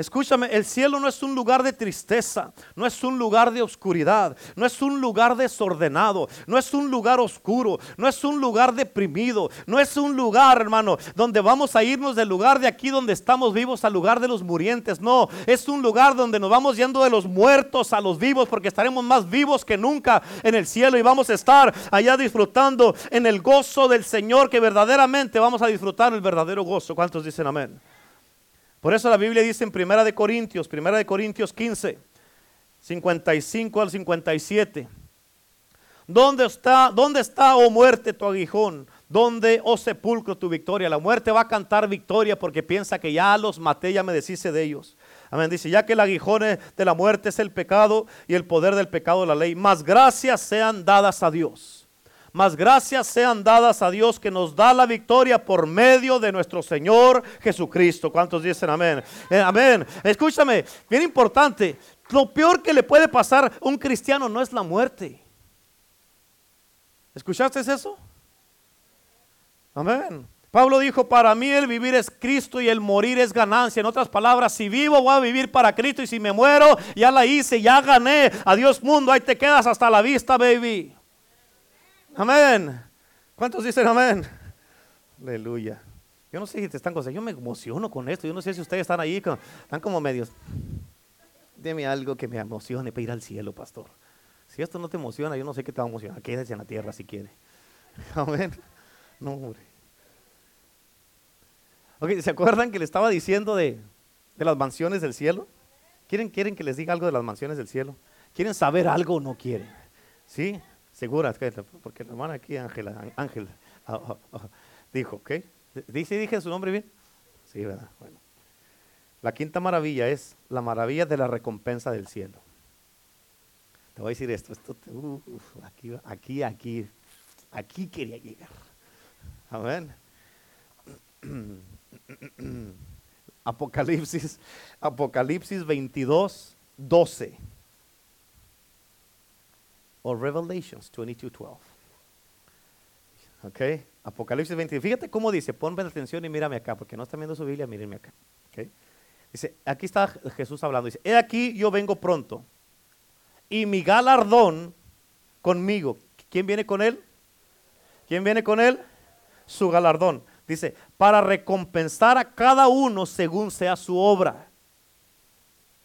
Escúchame, el cielo no es un lugar de tristeza, no es un lugar de oscuridad, no es un lugar desordenado, no es un lugar oscuro, no es un lugar deprimido, no es un lugar, hermano, donde vamos a irnos del lugar de aquí donde estamos vivos al lugar de los murientes. No, es un lugar donde nos vamos yendo de los muertos a los vivos porque estaremos más vivos que nunca en el cielo y vamos a estar allá disfrutando en el gozo del Señor que verdaderamente vamos a disfrutar el verdadero gozo. ¿Cuántos dicen amén? Por eso la Biblia dice en Primera de Corintios, Primera de Corintios 15, 55 al 57. ¿Dónde está, dónde está, oh muerte, tu aguijón? ¿Dónde, oh sepulcro, tu victoria? La muerte va a cantar victoria porque piensa que ya los maté, ya me deshice de ellos. Amén. Dice, ya que el aguijón de la muerte es el pecado y el poder del pecado la ley, más gracias sean dadas a Dios mas gracias sean dadas a Dios que nos da la victoria por medio de nuestro Señor Jesucristo. ¿Cuántos dicen amén? Eh, amén. Escúchame, bien importante. Lo peor que le puede pasar a un cristiano no es la muerte. ¿Escuchaste eso? Amén. Pablo dijo, para mí el vivir es Cristo y el morir es ganancia. En otras palabras, si vivo voy a vivir para Cristo y si me muero, ya la hice, ya gané. Adiós mundo, ahí te quedas hasta la vista, baby. Amén. ¿Cuántos dicen amén? Aleluya. Yo no sé si te están cosas. Yo me emociono con esto. Yo no sé si ustedes están ahí, están como medios. Deme algo que me emocione para ir al cielo, pastor. Si esto no te emociona, yo no sé qué te va a emocionar. Quédese en la tierra si quiere. Amén. No, hombre. ¿se acuerdan que le estaba diciendo de, de las mansiones del cielo? ¿Quieren, ¿Quieren que les diga algo de las mansiones del cielo? ¿Quieren saber algo o no quieren? ¿Sí? Segura, porque la hermana aquí, Ángela, Ángel, ah, ah, ah, dijo, ¿ok? ¿Dice, dije su nombre bien? Sí, ¿verdad? Bueno. La quinta maravilla es la maravilla de la recompensa del cielo. Te voy a decir esto, esto aquí, aquí, aquí, aquí quería llegar. Amén. Apocalipsis, Apocalipsis 22, 12 o Revelations 22:12. Ok, Apocalipsis 20. Fíjate cómo dice, ponme atención y mírame acá, porque no están viendo su Biblia, mírenme acá. Dice, aquí está Jesús hablando, dice, he aquí yo vengo pronto y mi galardón conmigo. ¿Quién viene con él? ¿Quién viene con él? Su galardón. Dice, para recompensar a cada uno según sea su obra.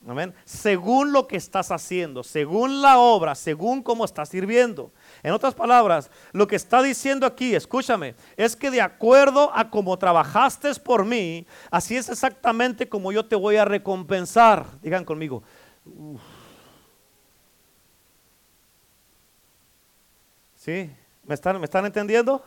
Amén. Según lo que estás haciendo, según la obra, según cómo estás sirviendo. En otras palabras, lo que está diciendo aquí, escúchame, es que de acuerdo a cómo trabajaste por mí, así es exactamente como yo te voy a recompensar. Digan conmigo. ¿Sí? ¿Me están, ¿Me están entendiendo?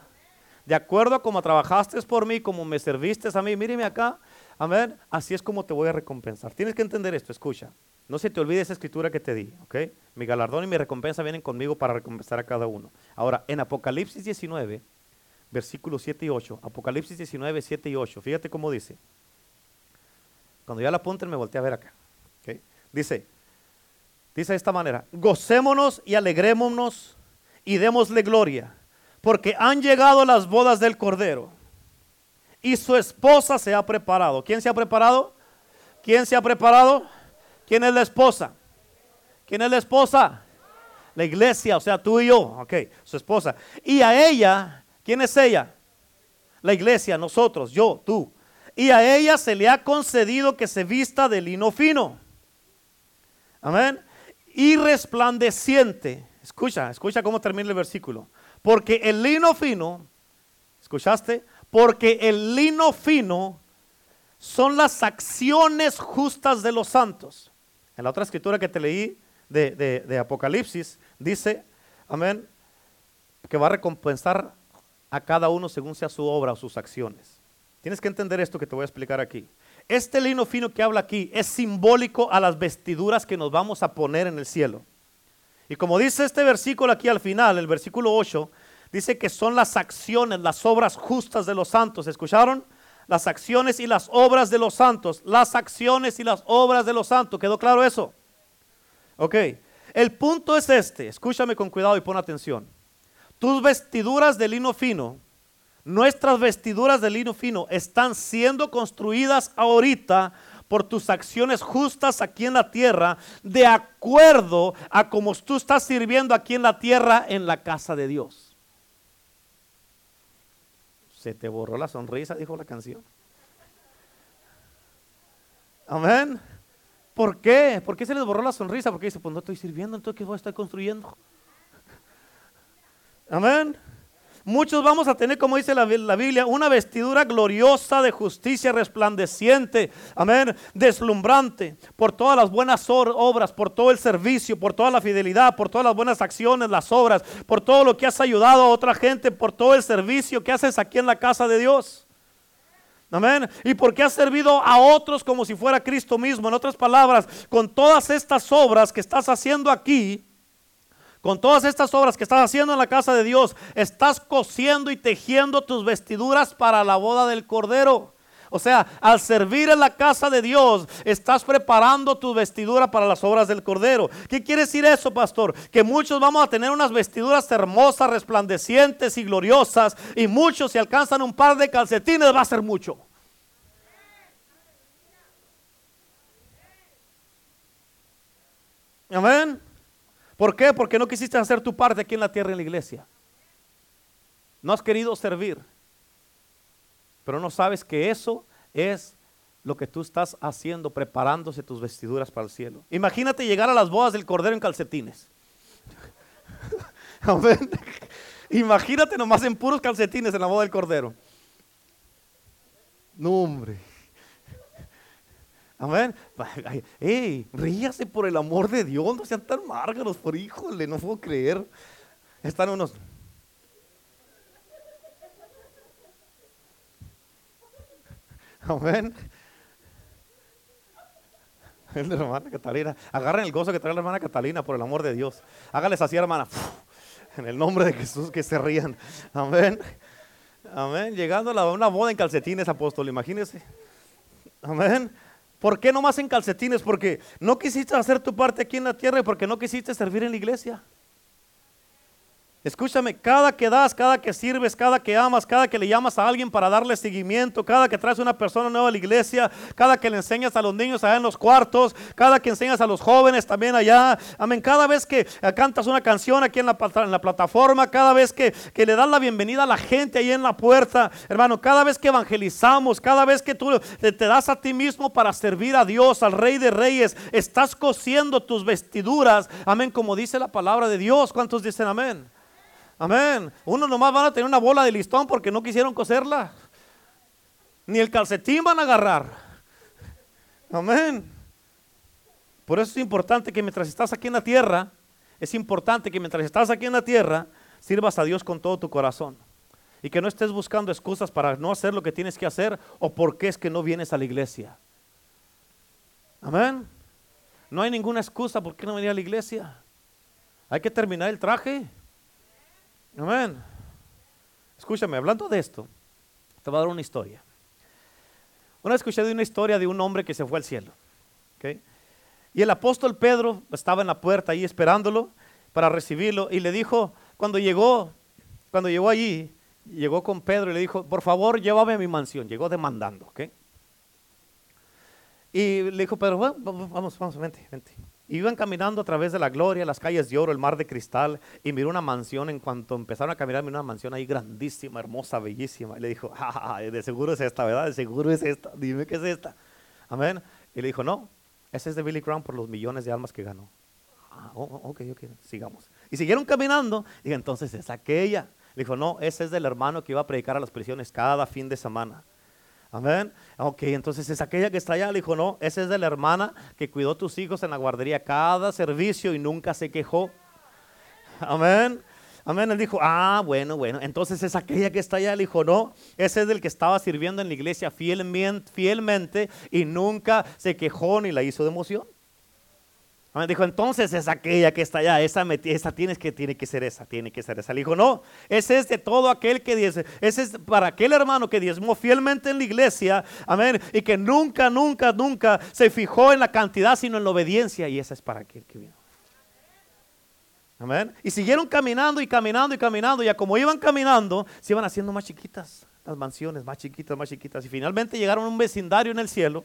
De acuerdo a cómo trabajaste por mí, como me serviste a mí, míreme acá, amén, así es como te voy a recompensar. Tienes que entender esto, escucha. No se te olvide esa escritura que te di, ¿ok? Mi galardón y mi recompensa vienen conmigo para recompensar a cada uno. Ahora, en Apocalipsis 19, versículos 7 y 8, Apocalipsis 19, 7 y 8, fíjate cómo dice. Cuando ya la apunten, me volteé a ver acá. Dice, dice de esta manera, gocémonos y alegrémonos y démosle gloria, porque han llegado las bodas del Cordero y su esposa se ha preparado. ¿Quién se ha preparado? ¿Quién se ha preparado? ¿Quién es la esposa? ¿Quién es la esposa? La iglesia, o sea, tú y yo, ok, su esposa. Y a ella, ¿quién es ella? La iglesia, nosotros, yo, tú. Y a ella se le ha concedido que se vista de lino fino. Amén. Y resplandeciente. Escucha, escucha cómo termina el versículo. Porque el lino fino, ¿escuchaste? Porque el lino fino son las acciones justas de los santos. En la otra escritura que te leí de, Apocalipsis, dice, amén, que va a recompensar a cada uno según sea su obra o sus acciones. Tienes que entender esto que te voy a explicar aquí. Este lino fino que habla aquí es simbólico a las vestiduras que nos vamos a poner en el cielo. Y como dice este versículo aquí al final, el versículo 8, dice que son las acciones, las obras justas de los santos. ¿Escucharon? las acciones y las obras de los santos. Las acciones y las obras de los santos. ¿Quedó claro eso? Ok. El punto es este. Escúchame con cuidado y pon atención. Tus vestiduras de lino fino, nuestras vestiduras de lino fino están siendo construidas ahorita por tus acciones justas aquí en la tierra, de acuerdo a cómo tú estás sirviendo aquí en la tierra en la casa de Dios. Se te borró la sonrisa, dijo la canción. Amén. ¿Por qué? ¿Por qué se les borró la sonrisa? Porque dice, pues no estoy sirviendo, entonces ¿qué voy a estar construyendo? Amén. Muchos vamos a tener, como dice la, Biblia, una vestidura gloriosa de justicia resplandeciente, amén, deslumbrante, por todas las buenas obras, por todo el servicio, por toda la fidelidad, por todas las buenas acciones, las obras, por todo lo que has ayudado a otra gente, por todo el servicio que haces aquí en la casa de Dios. Amén. Y porque has servido a otros como si fuera Cristo mismo. En otras palabras, con todas estas obras que estás haciendo aquí, con todas estas obras que estás haciendo en la casa de Dios, estás cosiendo y tejiendo tus vestiduras para la boda del Cordero. O sea, al servir en la casa de Dios, estás preparando tu vestidura para las obras del Cordero. ¿Qué quiere decir eso, pastor? Que muchos vamos a tener unas vestiduras hermosas, resplandecientes y gloriosas, y muchos si alcanzan un par de calcetines va a ser mucho. Amén. ¿Por qué? Porque no quisiste hacer tu parte aquí en la tierra en la iglesia. No has querido servir. Pero no sabes que eso es lo que tú estás haciendo, preparándose tus vestiduras para el cielo. Imagínate llegar a las bodas del Cordero en calcetines. Imagínate nomás en puros calcetines en la boda del Cordero. No, hombre. Amén. Ey, ríase por el amor de Dios, no sean tan márgaros, por híjole, no puedo creer. Están unos. Amén. El de la hermana Catalina. Agarren el gozo que trae la hermana Catalina, por el amor de Dios. Hágales así, hermana. En el nombre de Jesús, que se rían. Amén. Amén. Llegando a una boda en calcetines, apóstol, imagínese. Amén. ¿Por qué no más en calcetines? Porque no quisiste hacer tu parte aquí en la tierra y porque no quisiste servir en la iglesia. Escúchame, cada que das, cada que sirves, cada que amas, cada que le llamas a alguien para darle seguimiento, cada que traes una persona nueva a la iglesia, cada que le enseñas a los niños allá en los cuartos, cada que enseñas a los jóvenes también allá, amén, cada vez que eh, cantas una canción aquí en la, en la plataforma, cada vez que, que, le das la bienvenida a la gente ahí en la puerta, hermano, cada vez que evangelizamos, cada vez que tú te, te das a ti mismo para servir a Dios, al Rey de Reyes, estás cosiendo tus vestiduras, amén, como dice la palabra de Dios. ¿Cuántos dicen amén? Amén. Uno nomás van a tener una bola de listón porque no quisieron coserla. Ni el calcetín van a agarrar. Amén. Por eso es importante que mientras estás aquí en la tierra, es importante que mientras estás aquí en la tierra, sirvas a Dios con todo tu corazón. Y que no estés buscando excusas para no hacer lo que tienes que hacer o por qué es que no vienes a la iglesia. Amén. No hay ninguna excusa por qué no venir a la iglesia. Hay que terminar el traje. Amén. Escúchame, hablando de esto, te voy a dar una historia. Una vez escuché de una historia de un hombre que se fue al cielo. Y el apóstol Pedro estaba en la puerta ahí esperándolo para recibirlo y le dijo, cuando llegó, cuando llegó allí, llegó con Pedro y le dijo, por favor, llévame a mi mansión. Llegó demandando. Y le dijo Pedro, vamos, vamos, vente, vente. Y iban caminando a través de la gloria, las calles de oro, el mar de cristal, y miró una mansión. En cuanto empezaron a caminar, miró una mansión ahí grandísima, hermosa, bellísima. Y le dijo, de seguro es esta, ¿verdad? De seguro es esta. Dime qué es esta. Amén. Y le dijo, no, ese es de Billy Graham por los millones de almas que ganó. Ah, oh, oh, ok, ok, sigamos. Y siguieron caminando. Y entonces es aquella. Le dijo, no, ese es del hermano que iba a predicar a las prisiones cada fin de semana. Amén. Ok, entonces es aquella que está allá. Le dijo, no, esa es de la hermana que cuidó tus hijos en la guardería cada servicio y nunca se quejó. Amén. Amén. Él dijo, ah, bueno, bueno. Entonces es aquella que está allá. Le dijo, no, ese es del que estaba sirviendo en la iglesia fielmente, fielmente y nunca se quejó ni la hizo de emoción. Dijo, entonces es aquella que está allá, esa, esa tienes que, tiene que ser esa, tiene que ser esa. Le dijo, no, ese es de todo aquel que dice, ese es para aquel hermano que diezmó fielmente en la iglesia, amén, y que nunca, nunca, nunca se fijó en la cantidad, sino en la obediencia, y esa es para aquel que vino. Amén. Y siguieron caminando y caminando y caminando, y como iban caminando, se iban haciendo más chiquitas, las mansiones, más chiquitas, más chiquitas, y finalmente llegaron a un vecindario en el cielo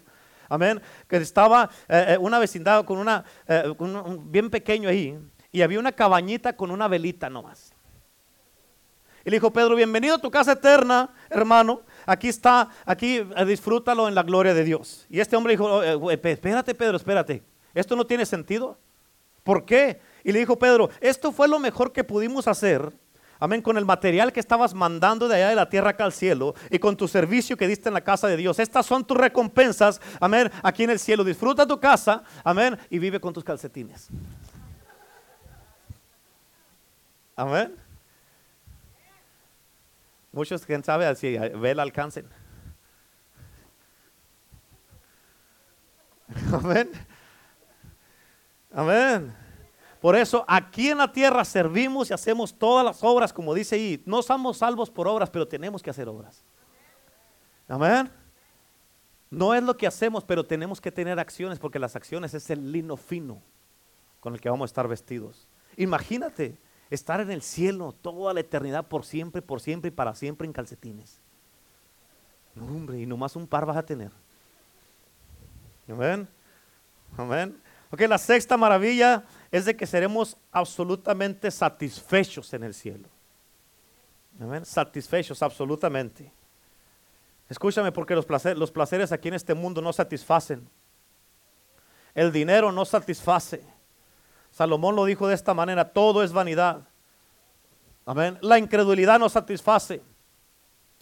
Amén. Que estaba eh, eh, una vecindad con una, eh, un, bien pequeño ahí. Y había una cabañita con una velita nomás. Y le dijo Pedro, bienvenido a tu casa eterna, hermano. Aquí está, aquí disfrútalo en la gloria de Dios. Y este hombre dijo, oh, espérate Pedro, espérate. Esto no tiene sentido. ¿Por qué? Y le dijo Pedro, esto fue lo mejor que pudimos hacer Amén, con el material que estabas mandando de allá de la tierra acá al cielo y con tu servicio que diste en la casa de Dios. Estas son tus recompensas, amén, aquí en el cielo. Disfruta tu casa, amén, y vive con tus calcetines. Amén. Muchos, quién sabe, así, ve el alcance. Amén. Amén. Por eso aquí en la tierra servimos y hacemos todas las obras, como dice ahí. No somos salvos por obras, pero tenemos que hacer obras. Amén. No es lo que hacemos, pero tenemos que tener acciones, porque las acciones es el lino fino con el que vamos a estar vestidos. Imagínate estar en el cielo toda la eternidad, por siempre, por siempre y para siempre en calcetines. Hombre, y nomás un par vas a tener. Amén. Amén. Ok, la sexta maravilla es de que seremos absolutamente satisfechos en el cielo. Amén. Satisfechos absolutamente. Escúchame porque los, placeres aquí en este mundo no satisfacen. El dinero no satisface. Salomón lo dijo de esta manera, todo es vanidad. La incredulidad no satisface.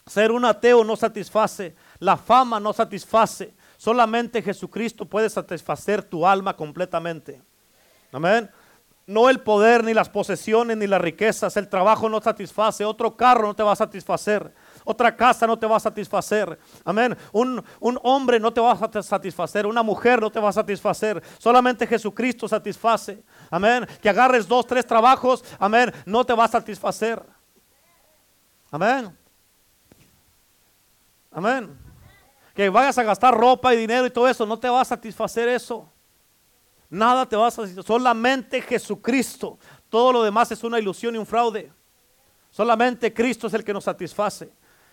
Ser un ateo no satisface. La fama no satisface. Solamente Jesucristo puede satisfacer tu alma completamente. Amén. No el poder, ni las posesiones, ni las riquezas. El trabajo no satisface. Otro carro no te va a satisfacer. Otra casa no te va a satisfacer. Amén. Un, un, hombre no te va a satisfacer. Una mujer no te va a satisfacer. Solamente Jesucristo satisface. Amén. Que agarres dos, tres trabajos. Amén. No te va a satisfacer. Amén. Amén. Que vayas a gastar ropa y dinero y todo eso. No te va a satisfacer eso. Nada te vas a decir, solamente Jesucristo. Todo lo demás es una ilusión y un fraude. Solamente Cristo es el que nos satisface.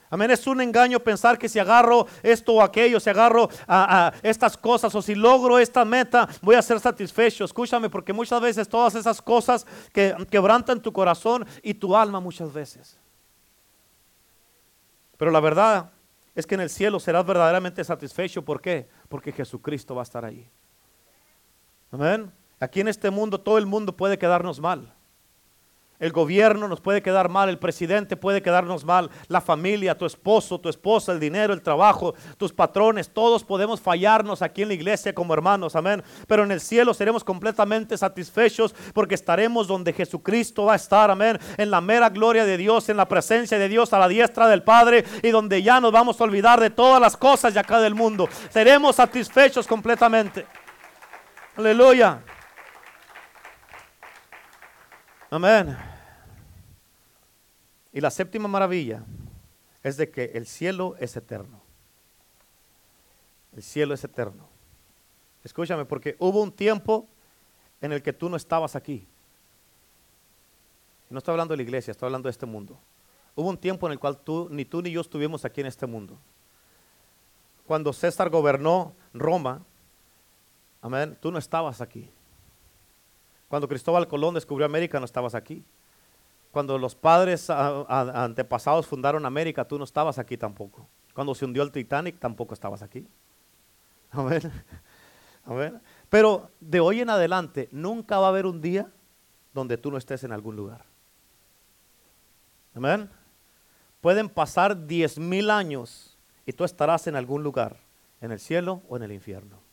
Amén, es un engaño pensar que si agarro esto o aquello, si agarro a, estas cosas o si logro esta meta, voy a ser satisfecho. Escúchame, porque muchas veces todas esas cosas que quebrantan tu corazón y tu alma muchas veces. Pero la verdad es que en el cielo serás verdaderamente satisfecho. ¿Por qué? Porque Jesucristo va a estar ahí. Amén. Aquí en este mundo todo el mundo puede quedarnos mal. El gobierno nos puede quedar mal, el presidente puede quedarnos mal, la familia, tu esposo, tu esposa, el dinero, el trabajo, tus patrones, todos podemos fallarnos aquí en la iglesia como hermanos, amén. Pero en el cielo seremos completamente satisfechos porque estaremos donde Jesucristo va a estar, amén. En la mera gloria de Dios, en la presencia de Dios a la diestra del Padre y donde ya nos vamos a olvidar de todas las cosas de acá del mundo. Seremos satisfechos completamente. Aleluya. Amén. Y la séptima maravilla es de que el cielo es eterno. El cielo es eterno. Escúchame, porque hubo un tiempo en el que tú no estabas aquí. No estoy hablando de la iglesia, estoy hablando de este mundo. Hubo un tiempo en el cual tú, ni tú ni yo estuvimos aquí en este mundo. Cuando César gobernó Roma, amén, tú no estabas aquí. Cuando Cristóbal Colón descubrió América, no estabas aquí. Cuando los padres antepasados fundaron América, tú no estabas aquí tampoco. Cuando se hundió el Titanic, tampoco estabas aquí. Amén. Amén. Pero de hoy en adelante, nunca va a haber un día donde tú no estés en algún lugar. Amén. Pueden pasar diez mil años y tú estarás en algún lugar, en el cielo o en el infierno.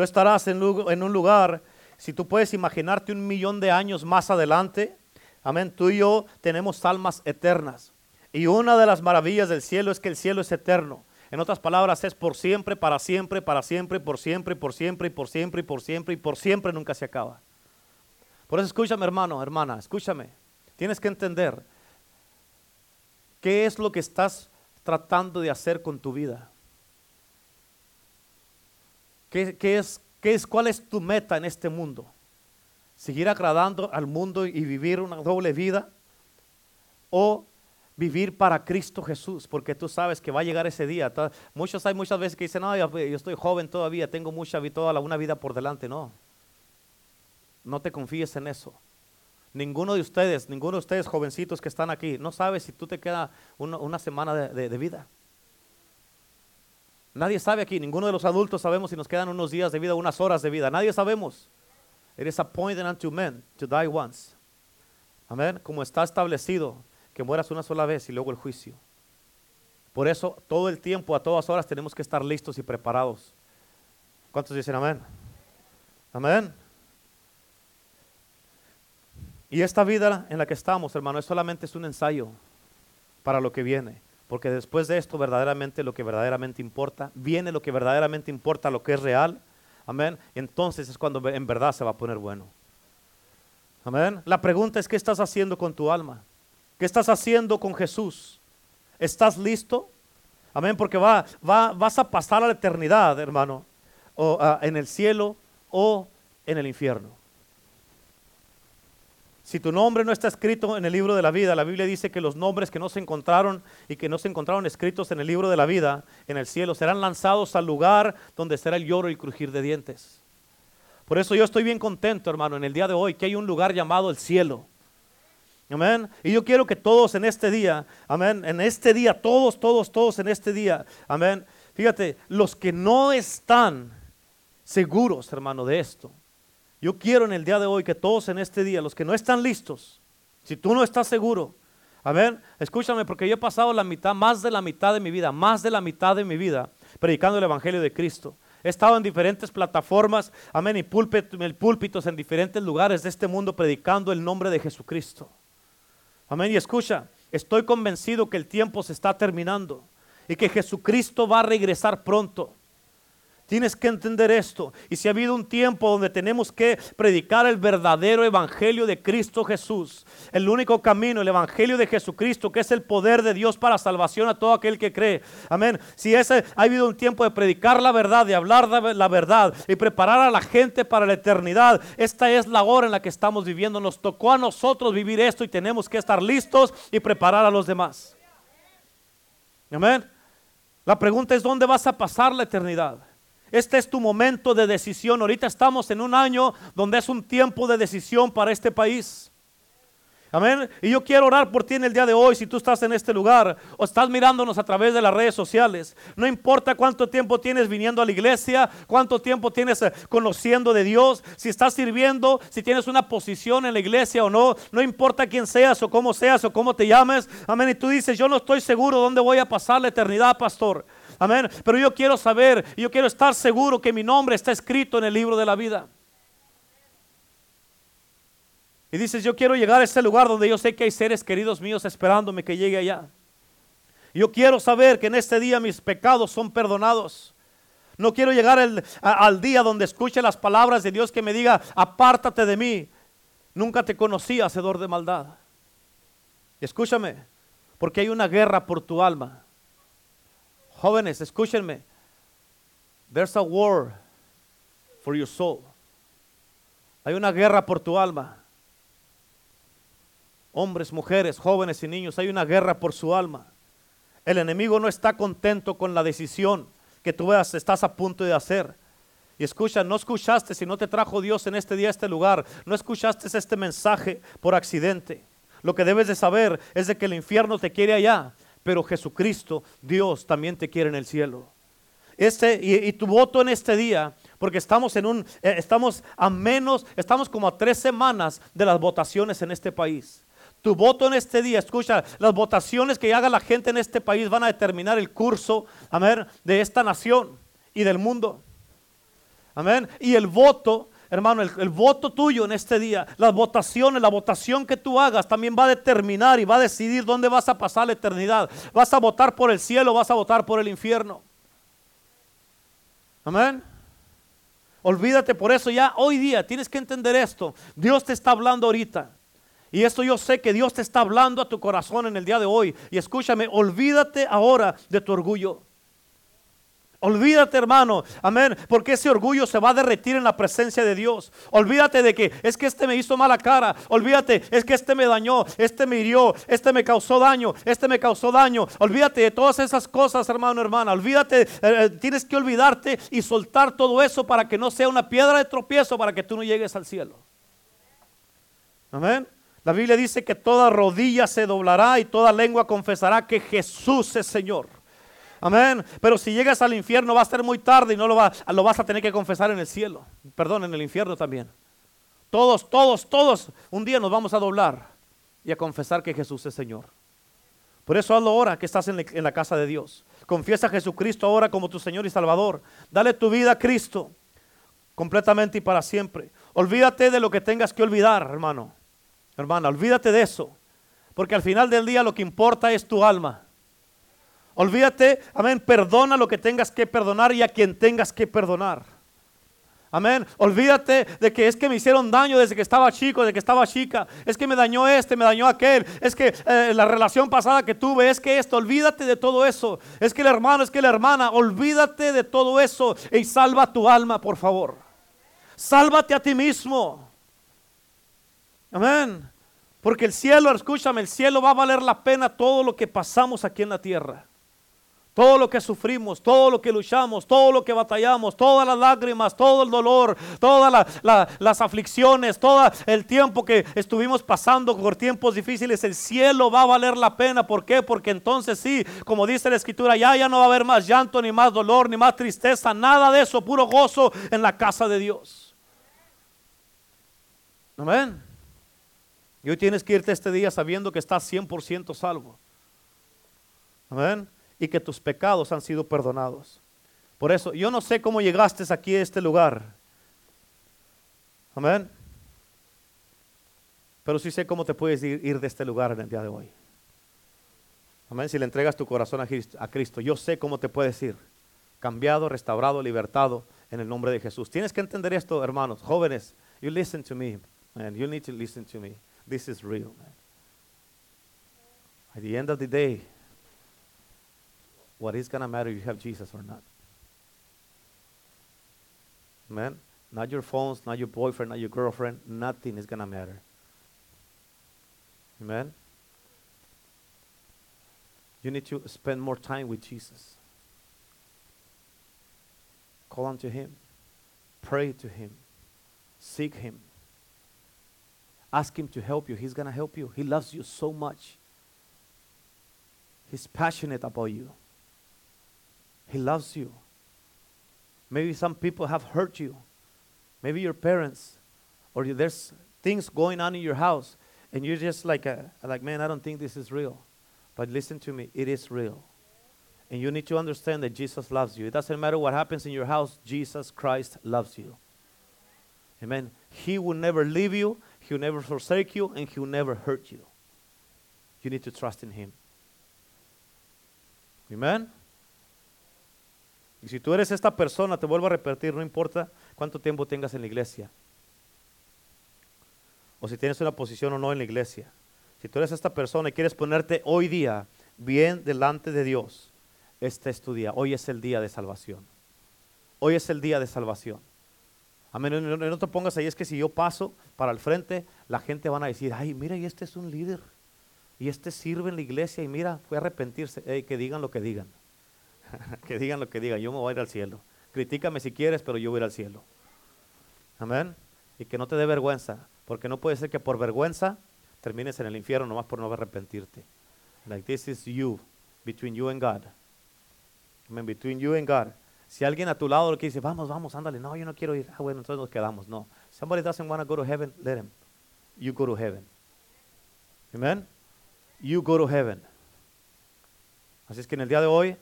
Tú estarás en, un lugar, si tú puedes imaginarte un millón de años más adelante, amén, tú y yo tenemos almas eternas. Y una de las maravillas del cielo es que el cielo es eterno. En otras palabras, es por siempre, para siempre, para siempre, por siempre, por siempre, y por siempre, y por siempre, y por siempre nunca se acaba. Por eso escúchame, hermano, hermana, escúchame. Tienes que entender qué es lo que estás tratando de hacer con tu vida. ¿Qué, es, qué es, ¿Cuál es tu meta en este mundo? ¿Seguir agradando al mundo y vivir una doble vida? ¿O vivir para Cristo Jesús? Porque tú sabes que va a llegar ese día. Muchos hay muchas veces que dicen, no, yo, estoy joven todavía, tengo mucha toda una vida por delante. No, no te confíes en eso. Ninguno de ustedes, ninguno de ustedes jovencitos que están aquí, no sabe si tú te queda una, semana de vida. Nadie sabe aquí, ninguno de los adultos sabemos si nos quedan unos días de vida, unas horas de vida. Nadie sabemos. It is appointed unto men to die once. Amén. Como está establecido que mueras una sola vez y luego el juicio. Por eso todo el tiempo, a todas horas, tenemos que estar listos y preparados. ¿Cuántos dicen amén? Amén. Y esta vida en la que estamos, hermano, es solamente es un ensayo para lo que viene. Porque después de esto, verdaderamente lo que verdaderamente importa, viene lo que verdaderamente importa, lo que es real. Amén. Entonces es cuando en verdad se va a poner bueno. Amén. La pregunta es, ¿qué estás haciendo con tu alma? ¿Qué estás haciendo con Jesús? ¿Estás listo? Amén. Porque va, va, vas a pasar a la eternidad, hermano, o ah, en el cielo o en el infierno. Si tu nombre no está escrito en el libro de la vida, la Biblia dice que los nombres que no se encontraron y que no se encontraron escritos en el libro de la vida en el cielo serán lanzados al lugar donde será el lloro y el crujir de dientes. Por eso yo estoy bien contento, hermano, en el día de hoy que hay un lugar llamado el cielo. Amén. Y yo quiero que todos en este día, amén, en este día, todos, todos, todos en este día, amén. Fíjate, los que no están seguros, hermano, de esto, yo quiero en el día de hoy que todos en este día, los que no están listos, si tú no estás seguro, a ver, escúchame, porque yo he pasado la mitad, más de la mitad de mi vida, más de la mitad de mi vida, predicando el Evangelio de Cristo. He estado en diferentes plataformas, amén, y púlpitos en diferentes lugares de este mundo predicando el nombre de Jesucristo. Amén, y escucha, estoy convencido que el tiempo se está terminando y que Jesucristo va a regresar pronto. Tienes que entender esto. Y si ha habido un tiempo donde tenemos que predicar el verdadero evangelio de Cristo Jesús, el único camino, el evangelio de Jesucristo, que es el poder de Dios para salvación a todo aquel que cree. Amén. Si ese ha habido un tiempo de predicar la verdad, de hablar la verdad y preparar a la gente para la eternidad, esta es la hora en la que estamos viviendo. Nos tocó a nosotros vivir esto y tenemos que estar listos y preparar a los demás. Amén. La pregunta es, ¿dónde vas a pasar la eternidad? Este es tu momento de decisión. Ahorita estamos en un año donde es un tiempo de decisión para este país. Amén. Y yo quiero orar por ti en el día de hoy, si tú estás en este lugar o estás mirándonos a través de las redes sociales. No importa cuánto tiempo tienes viniendo a la iglesia, cuánto tiempo tienes eh, conociendo de Dios, si estás sirviendo, si tienes una posición en la iglesia o no, no importa quién seas o cómo seas o cómo te llames. Amén. Y tú dices, yo no estoy seguro dónde voy a pasar la eternidad, pastor. Amén. Pero yo quiero saber, yo quiero estar seguro que mi nombre está escrito en el libro de la vida. Y dices, yo quiero llegar a ese lugar donde yo sé que hay seres queridos míos esperándome que llegue allá. Yo quiero saber que en este día mis pecados son perdonados. No quiero llegar al día donde escuche las palabras de Dios que me diga, apártate de mí. Nunca te conocí, hacedor de maldad. Escúchame, porque hay una guerra por tu alma. Jóvenes, escúchenme. There's a war for your soul. Hay una guerra por tu alma hombres, mujeres, jóvenes y niños, hay una guerra por su alma. El enemigo no está contento con la decisión que tú veas, estás a punto de hacer. Y escucha, no escuchaste si no te trajo Dios en este día este lugar, no escuchaste este mensaje por accidente. Lo que debes de saber es de que el infierno te quiere allá, pero Jesucristo, Dios, también te quiere en el cielo. Este, y, tu voto en este día, porque estamos en un, eh, estamos a menos, estamos como a tres semanas de las votaciones en este país. Tu voto en este día, escucha, las votaciones que haga la gente en este país van a determinar el curso, amén, de esta nación y del mundo. Amén. Y el voto, hermano, el, voto tuyo en este día, las votaciones, la votación que tú hagas también va a determinar y va a decidir dónde vas a pasar la eternidad. ¿Vas a votar por el cielo vas a votar por el infierno? Amén. Olvídate por eso ya hoy día, tienes que entender esto. Dios te está hablando ahorita. Y esto yo sé que Dios te está hablando a tu corazón en el día de hoy. Y escúchame, olvídate ahora de tu orgullo. Olvídate, hermano. Amén. Porque ese orgullo se va a derretir en la presencia de Dios. Olvídate de que es que este me hizo mala cara. Olvídate, es que este me dañó, este me hirió, este me causó daño, este me causó daño. Olvídate de todas esas cosas, hermano, hermana. Olvídate, eh, eh, tienes que olvidarte y soltar todo eso para que no sea una piedra de tropiezo para que tú no llegues al cielo. Amén. La Biblia dice que toda rodilla se doblará y toda lengua confesará que Jesús es Señor. Amén. Pero si llegas al infierno va a ser muy tarde y no lo, lo vas a tener que confesar en el cielo. Perdón, en el infierno también. Todos, todos, todos, un día nos vamos a doblar y a confesar que Jesús es Señor. Por eso hazlo ahora que estás en, en la casa de Dios. Confiesa a Jesucristo ahora como tu Señor y Salvador. Dale tu vida a Cristo completamente y para siempre. Olvídate de lo que tengas que olvidar, hermano. Hermana, olvídate de eso. Porque al final del día lo que importa es tu alma. Olvídate, amén, perdona lo que tengas que perdonar y a quien tengas que perdonar. Amén. Olvídate de que es que me hicieron daño desde que estaba chico, desde que estaba chica. Es que me dañó este, me dañó aquel. Es que eh, la relación pasada que tuve, es que esto. Olvídate de todo eso. Es que el hermano, es que la hermana. Olvídate de todo eso y salva tu alma, por favor. Sálvate a ti mismo. Amén. Porque el cielo, escúchame, el cielo va a valer la pena todo lo que pasamos aquí en la tierra. Todo lo que sufrimos, todo lo que luchamos, todo lo que batallamos, todas las lágrimas, todo el dolor, todas las aflicciones, todo el tiempo que estuvimos pasando por tiempos difíciles, el cielo va a valer la pena. ¿Por qué? Porque entonces sí, como dice la escritura, ya, ya no va a haber más llanto, ni más dolor, ni más tristeza, nada de eso, puro gozo en la casa de Dios. Amén. Y hoy tienes que irte este día sabiendo que estás 100% salvo. Amén. Y que tus pecados han sido perdonados. Por eso, yo no sé cómo llegaste aquí a este lugar. Amén. Pero sí sé cómo te puedes ir, de este lugar en el día de hoy. Amén. Si le entregas tu corazón a Cristo, yo sé cómo te puedes ir. Cambiado, restaurado, libertado en el nombre de Jesús. Tienes que entender esto, hermanos, jóvenes. You listen to me, man. You need to listen to me. This is real, man. At the end of the day, what is going to matter if you have Jesus or not? Man, not your phones, not your boyfriend, not your girlfriend, nothing is going to matter. Amen? You need to spend more time with Jesus. Call unto Him, pray to Him, seek Him. Ask Him to help you. He's going to help you. He loves you so much. He's passionate about you. He loves you. Maybe some people have hurt you. Maybe your parents, or there's things going on in your house, and you're just like, a, like, man, I don't think this is real. But listen to me, it is real. And you need to understand that Jesus loves you. It doesn't matter what happens in your house, Jesus Christ loves you. Amen. He will never leave you, He will never forsake you, and He will never hurt you. You need to trust in Him. Amen. Y si tú eres esta persona, te vuelvo a repetir, no importa cuánto tiempo tengas en la iglesia, o si tienes una posición o no en la iglesia, si tú eres esta persona y quieres ponerte hoy día bien delante de Dios, este es tu día, hoy es el día de salvación. Hoy es el día de salvación. Amén. No, no- te pongas ahí, es que si yo paso para el frente, la gente van a decir, ay, mira, y este es un líder, y este sirve en la iglesia, y mira, fue a arrepentirse. Ey, que digan lo que digan. que digan lo que digan, yo me voy a ir al cielo. Critícame si quieres, pero yo voy a ir al cielo. Amén. Y que no te dé vergüenza, porque no puede ser que por vergüenza termines en el infierno nomás por no arrepentirte. Like this is you, between you and God. Amen, between you and God. Si alguien a tu lado lo que dice, vamos, vamos, ándale, no, yo no quiero ir. Ah, bueno, entonces nos quedamos. No. Somebody doesn't want to go to heaven, let him. You go to heaven. Amen. You go to heaven. Así es que en el día de hoy,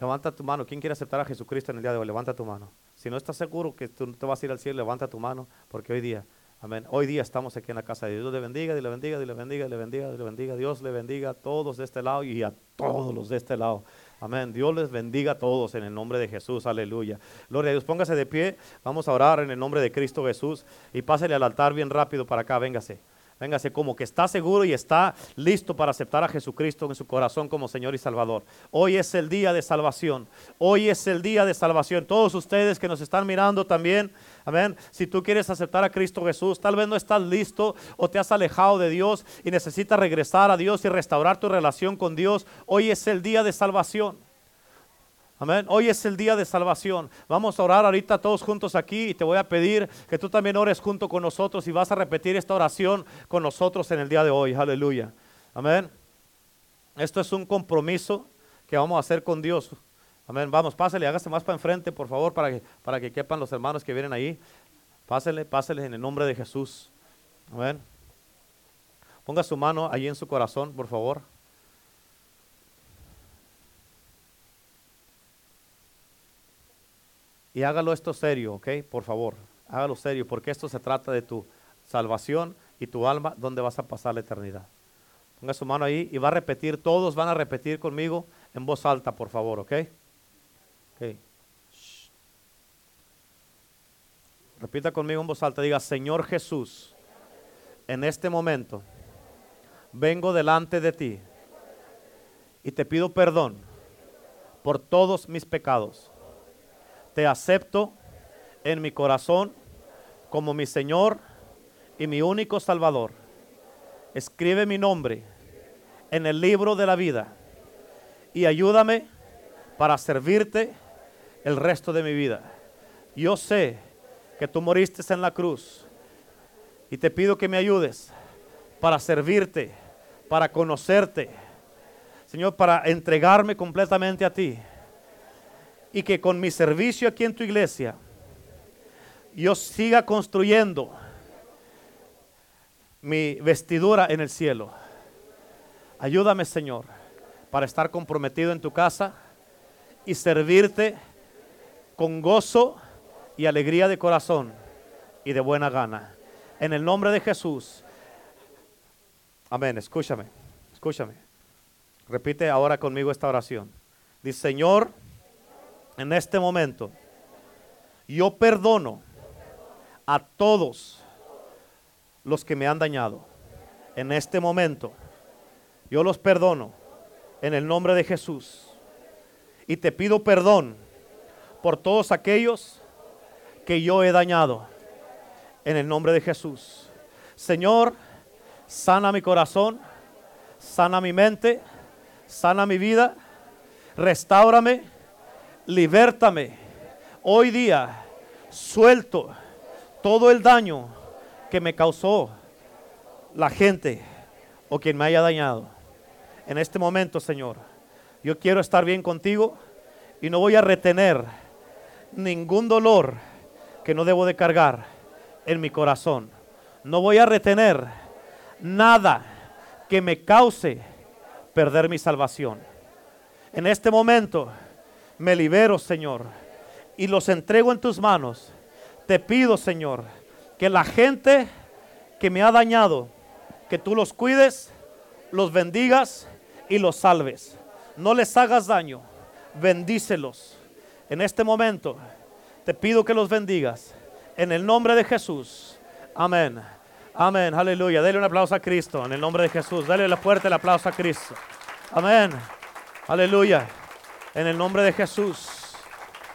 levanta tu mano. ¿Quién quiere aceptar a Jesucristo en el día de hoy? Levanta tu mano. Si no estás seguro que tú te vas a ir al cielo, levanta tu mano, porque hoy día, amén. Hoy día estamos aquí en la casa de Dios. Dios le bendiga, Dios le bendiga, Dios bendiga, le bendiga, Dios le bendiga. Dios le bendiga a todos de este lado y a todos los de este lado. Amén. Dios les bendiga a todos en el nombre de Jesús. Aleluya. Gloria a Dios. Póngase de pie. Vamos a orar en el nombre de Cristo Jesús. Y pásele al altar bien rápido para acá. Véngase. Véngase como que está seguro y está listo para aceptar a Jesucristo en su corazón como Señor y Salvador. Hoy es el día de salvación. Hoy es el día de salvación. Todos ustedes que nos están mirando también, amén. Si tú quieres aceptar a Cristo Jesús, tal vez no estás listo o te has alejado de Dios y necesitas regresar a Dios y restaurar tu relación con Dios. Hoy es el día de salvación. Amén. Hoy es el día de salvación. Vamos a orar ahorita todos juntos aquí y te voy a pedir que tú también ores junto con nosotros y vas a repetir esta oración con nosotros en el día de hoy. Aleluya. Amén. Esto es un compromiso que vamos a hacer con Dios. Amén. Vamos, pásale, hágase más para enfrente, por favor, para que, para que quepan los hermanos que vienen ahí. Pásele, pásele en el nombre de Jesús. Amén. Ponga su mano ahí en su corazón, por favor. Y hágalo esto serio, ¿ok? Por favor, hágalo serio, porque esto se trata de tu salvación y tu alma, donde vas a pasar la eternidad. Ponga su mano ahí y va a repetir, todos van a repetir conmigo en voz alta, por favor, ¿ok? Repita conmigo en voz alta, diga, Señor Jesús, en este momento vengo delante de ti y te pido perdón por todos mis pecados te acepto en mi corazón como mi Señor y mi único Salvador. Escribe mi nombre en el libro de la vida y ayúdame para servirte el resto de mi vida. Yo sé que tú moriste en la cruz y te pido que me ayudes para servirte, para conocerte, Señor, para entregarme completamente a ti y que con mi servicio aquí en tu iglesia yo siga construyendo mi vestidura en el cielo. Ayúdame, Señor, para estar comprometido en tu casa y servirte con gozo y alegría de corazón y de buena gana. En el nombre de Jesús. Amén. Escúchame, escúchame. Repite ahora conmigo esta oración. Dice, Señor, en este momento, yo perdono a todos los que me han dañado. En este momento, yo los perdono en el nombre de Jesús. Y te pido perdón por todos aquellos que yo he dañado. En el nombre de Jesús. Señor, sana mi corazón, sana mi mente, sana mi vida, restáurame libértame. Hoy día suelto todo el daño que me causó la gente o quien me haya dañado. En este momento, Señor, yo quiero estar bien contigo y no voy a retener ningún dolor que no debo de cargar en mi corazón. No voy a retener nada que me cause perder mi salvación. En este momento me libero, Señor, y los entrego en tus manos. Te pido, Señor, que la gente que me ha dañado, que tú los cuides, los bendigas y los salves. No les hagas daño, bendícelos. En este momento te pido que los bendigas. En el nombre de Jesús. Amén. Amén. Aleluya. Dele un aplauso a Cristo en el nombre de Jesús. Dale la fuerte el aplauso a Cristo. Amén. Aleluya. En el nombre de Jesús.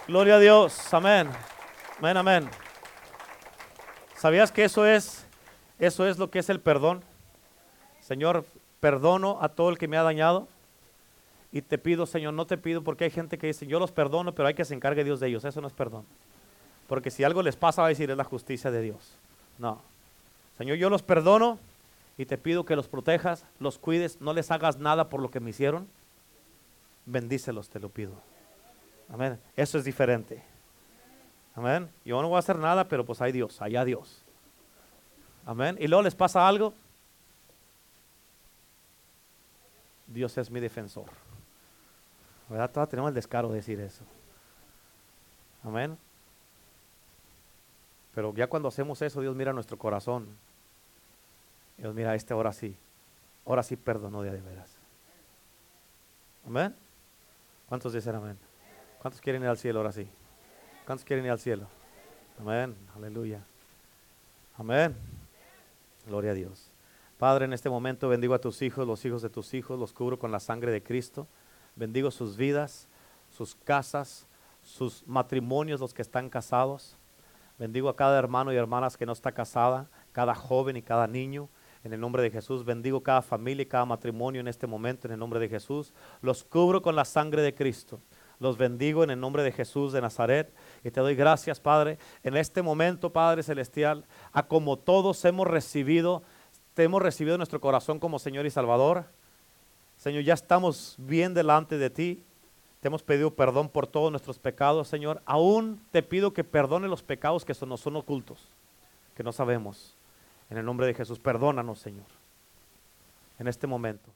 Gloria a Dios. Amén. Amén, amén. ¿Sabías que eso es eso es lo que es el perdón? Señor, perdono a todo el que me ha dañado. Y te pido, Señor, no te pido porque hay gente que dice, yo los perdono, pero hay que se encargue Dios de ellos. Eso no es perdón. Porque si algo les pasa, va a decir, es la justicia de Dios. No. Señor, yo los perdono y te pido que los protejas, los cuides, no les hagas nada por lo que me hicieron. Bendícelos, te lo pido. Amén. Eso es diferente. Amén. Yo no voy a hacer nada, pero pues hay Dios, allá Dios. Amén. Y luego les pasa algo. Dios es mi defensor. ¿Verdad? Todos tenemos el descaro de decir eso. Amén. Pero ya cuando hacemos eso, Dios mira nuestro corazón. Dios mira, este ahora sí. Ahora sí perdonó de veras. Amén. ¿Cuántos dicen amén? ¿Cuántos quieren ir al cielo ahora sí? ¿Cuántos quieren ir al cielo? Amén. Aleluya. Amén. Gloria a Dios. Padre, en este momento bendigo a tus hijos, los hijos de tus hijos, los cubro con la sangre de Cristo. Bendigo sus vidas, sus casas, sus matrimonios, los que están casados. Bendigo a cada hermano y hermanas que no está casada, cada joven y cada niño. En el nombre de Jesús, bendigo cada familia y cada matrimonio en este momento, en el nombre de Jesús. Los cubro con la sangre de Cristo. Los bendigo en el nombre de Jesús de Nazaret. Y te doy gracias, Padre, en este momento, Padre Celestial, a como todos hemos recibido, te hemos recibido en nuestro corazón como Señor y Salvador. Señor, ya estamos bien delante de ti. Te hemos pedido perdón por todos nuestros pecados, Señor. Aún te pido que perdone los pecados que nos son ocultos, que no sabemos. En el nombre de Jesús, perdónanos, Señor, en este momento.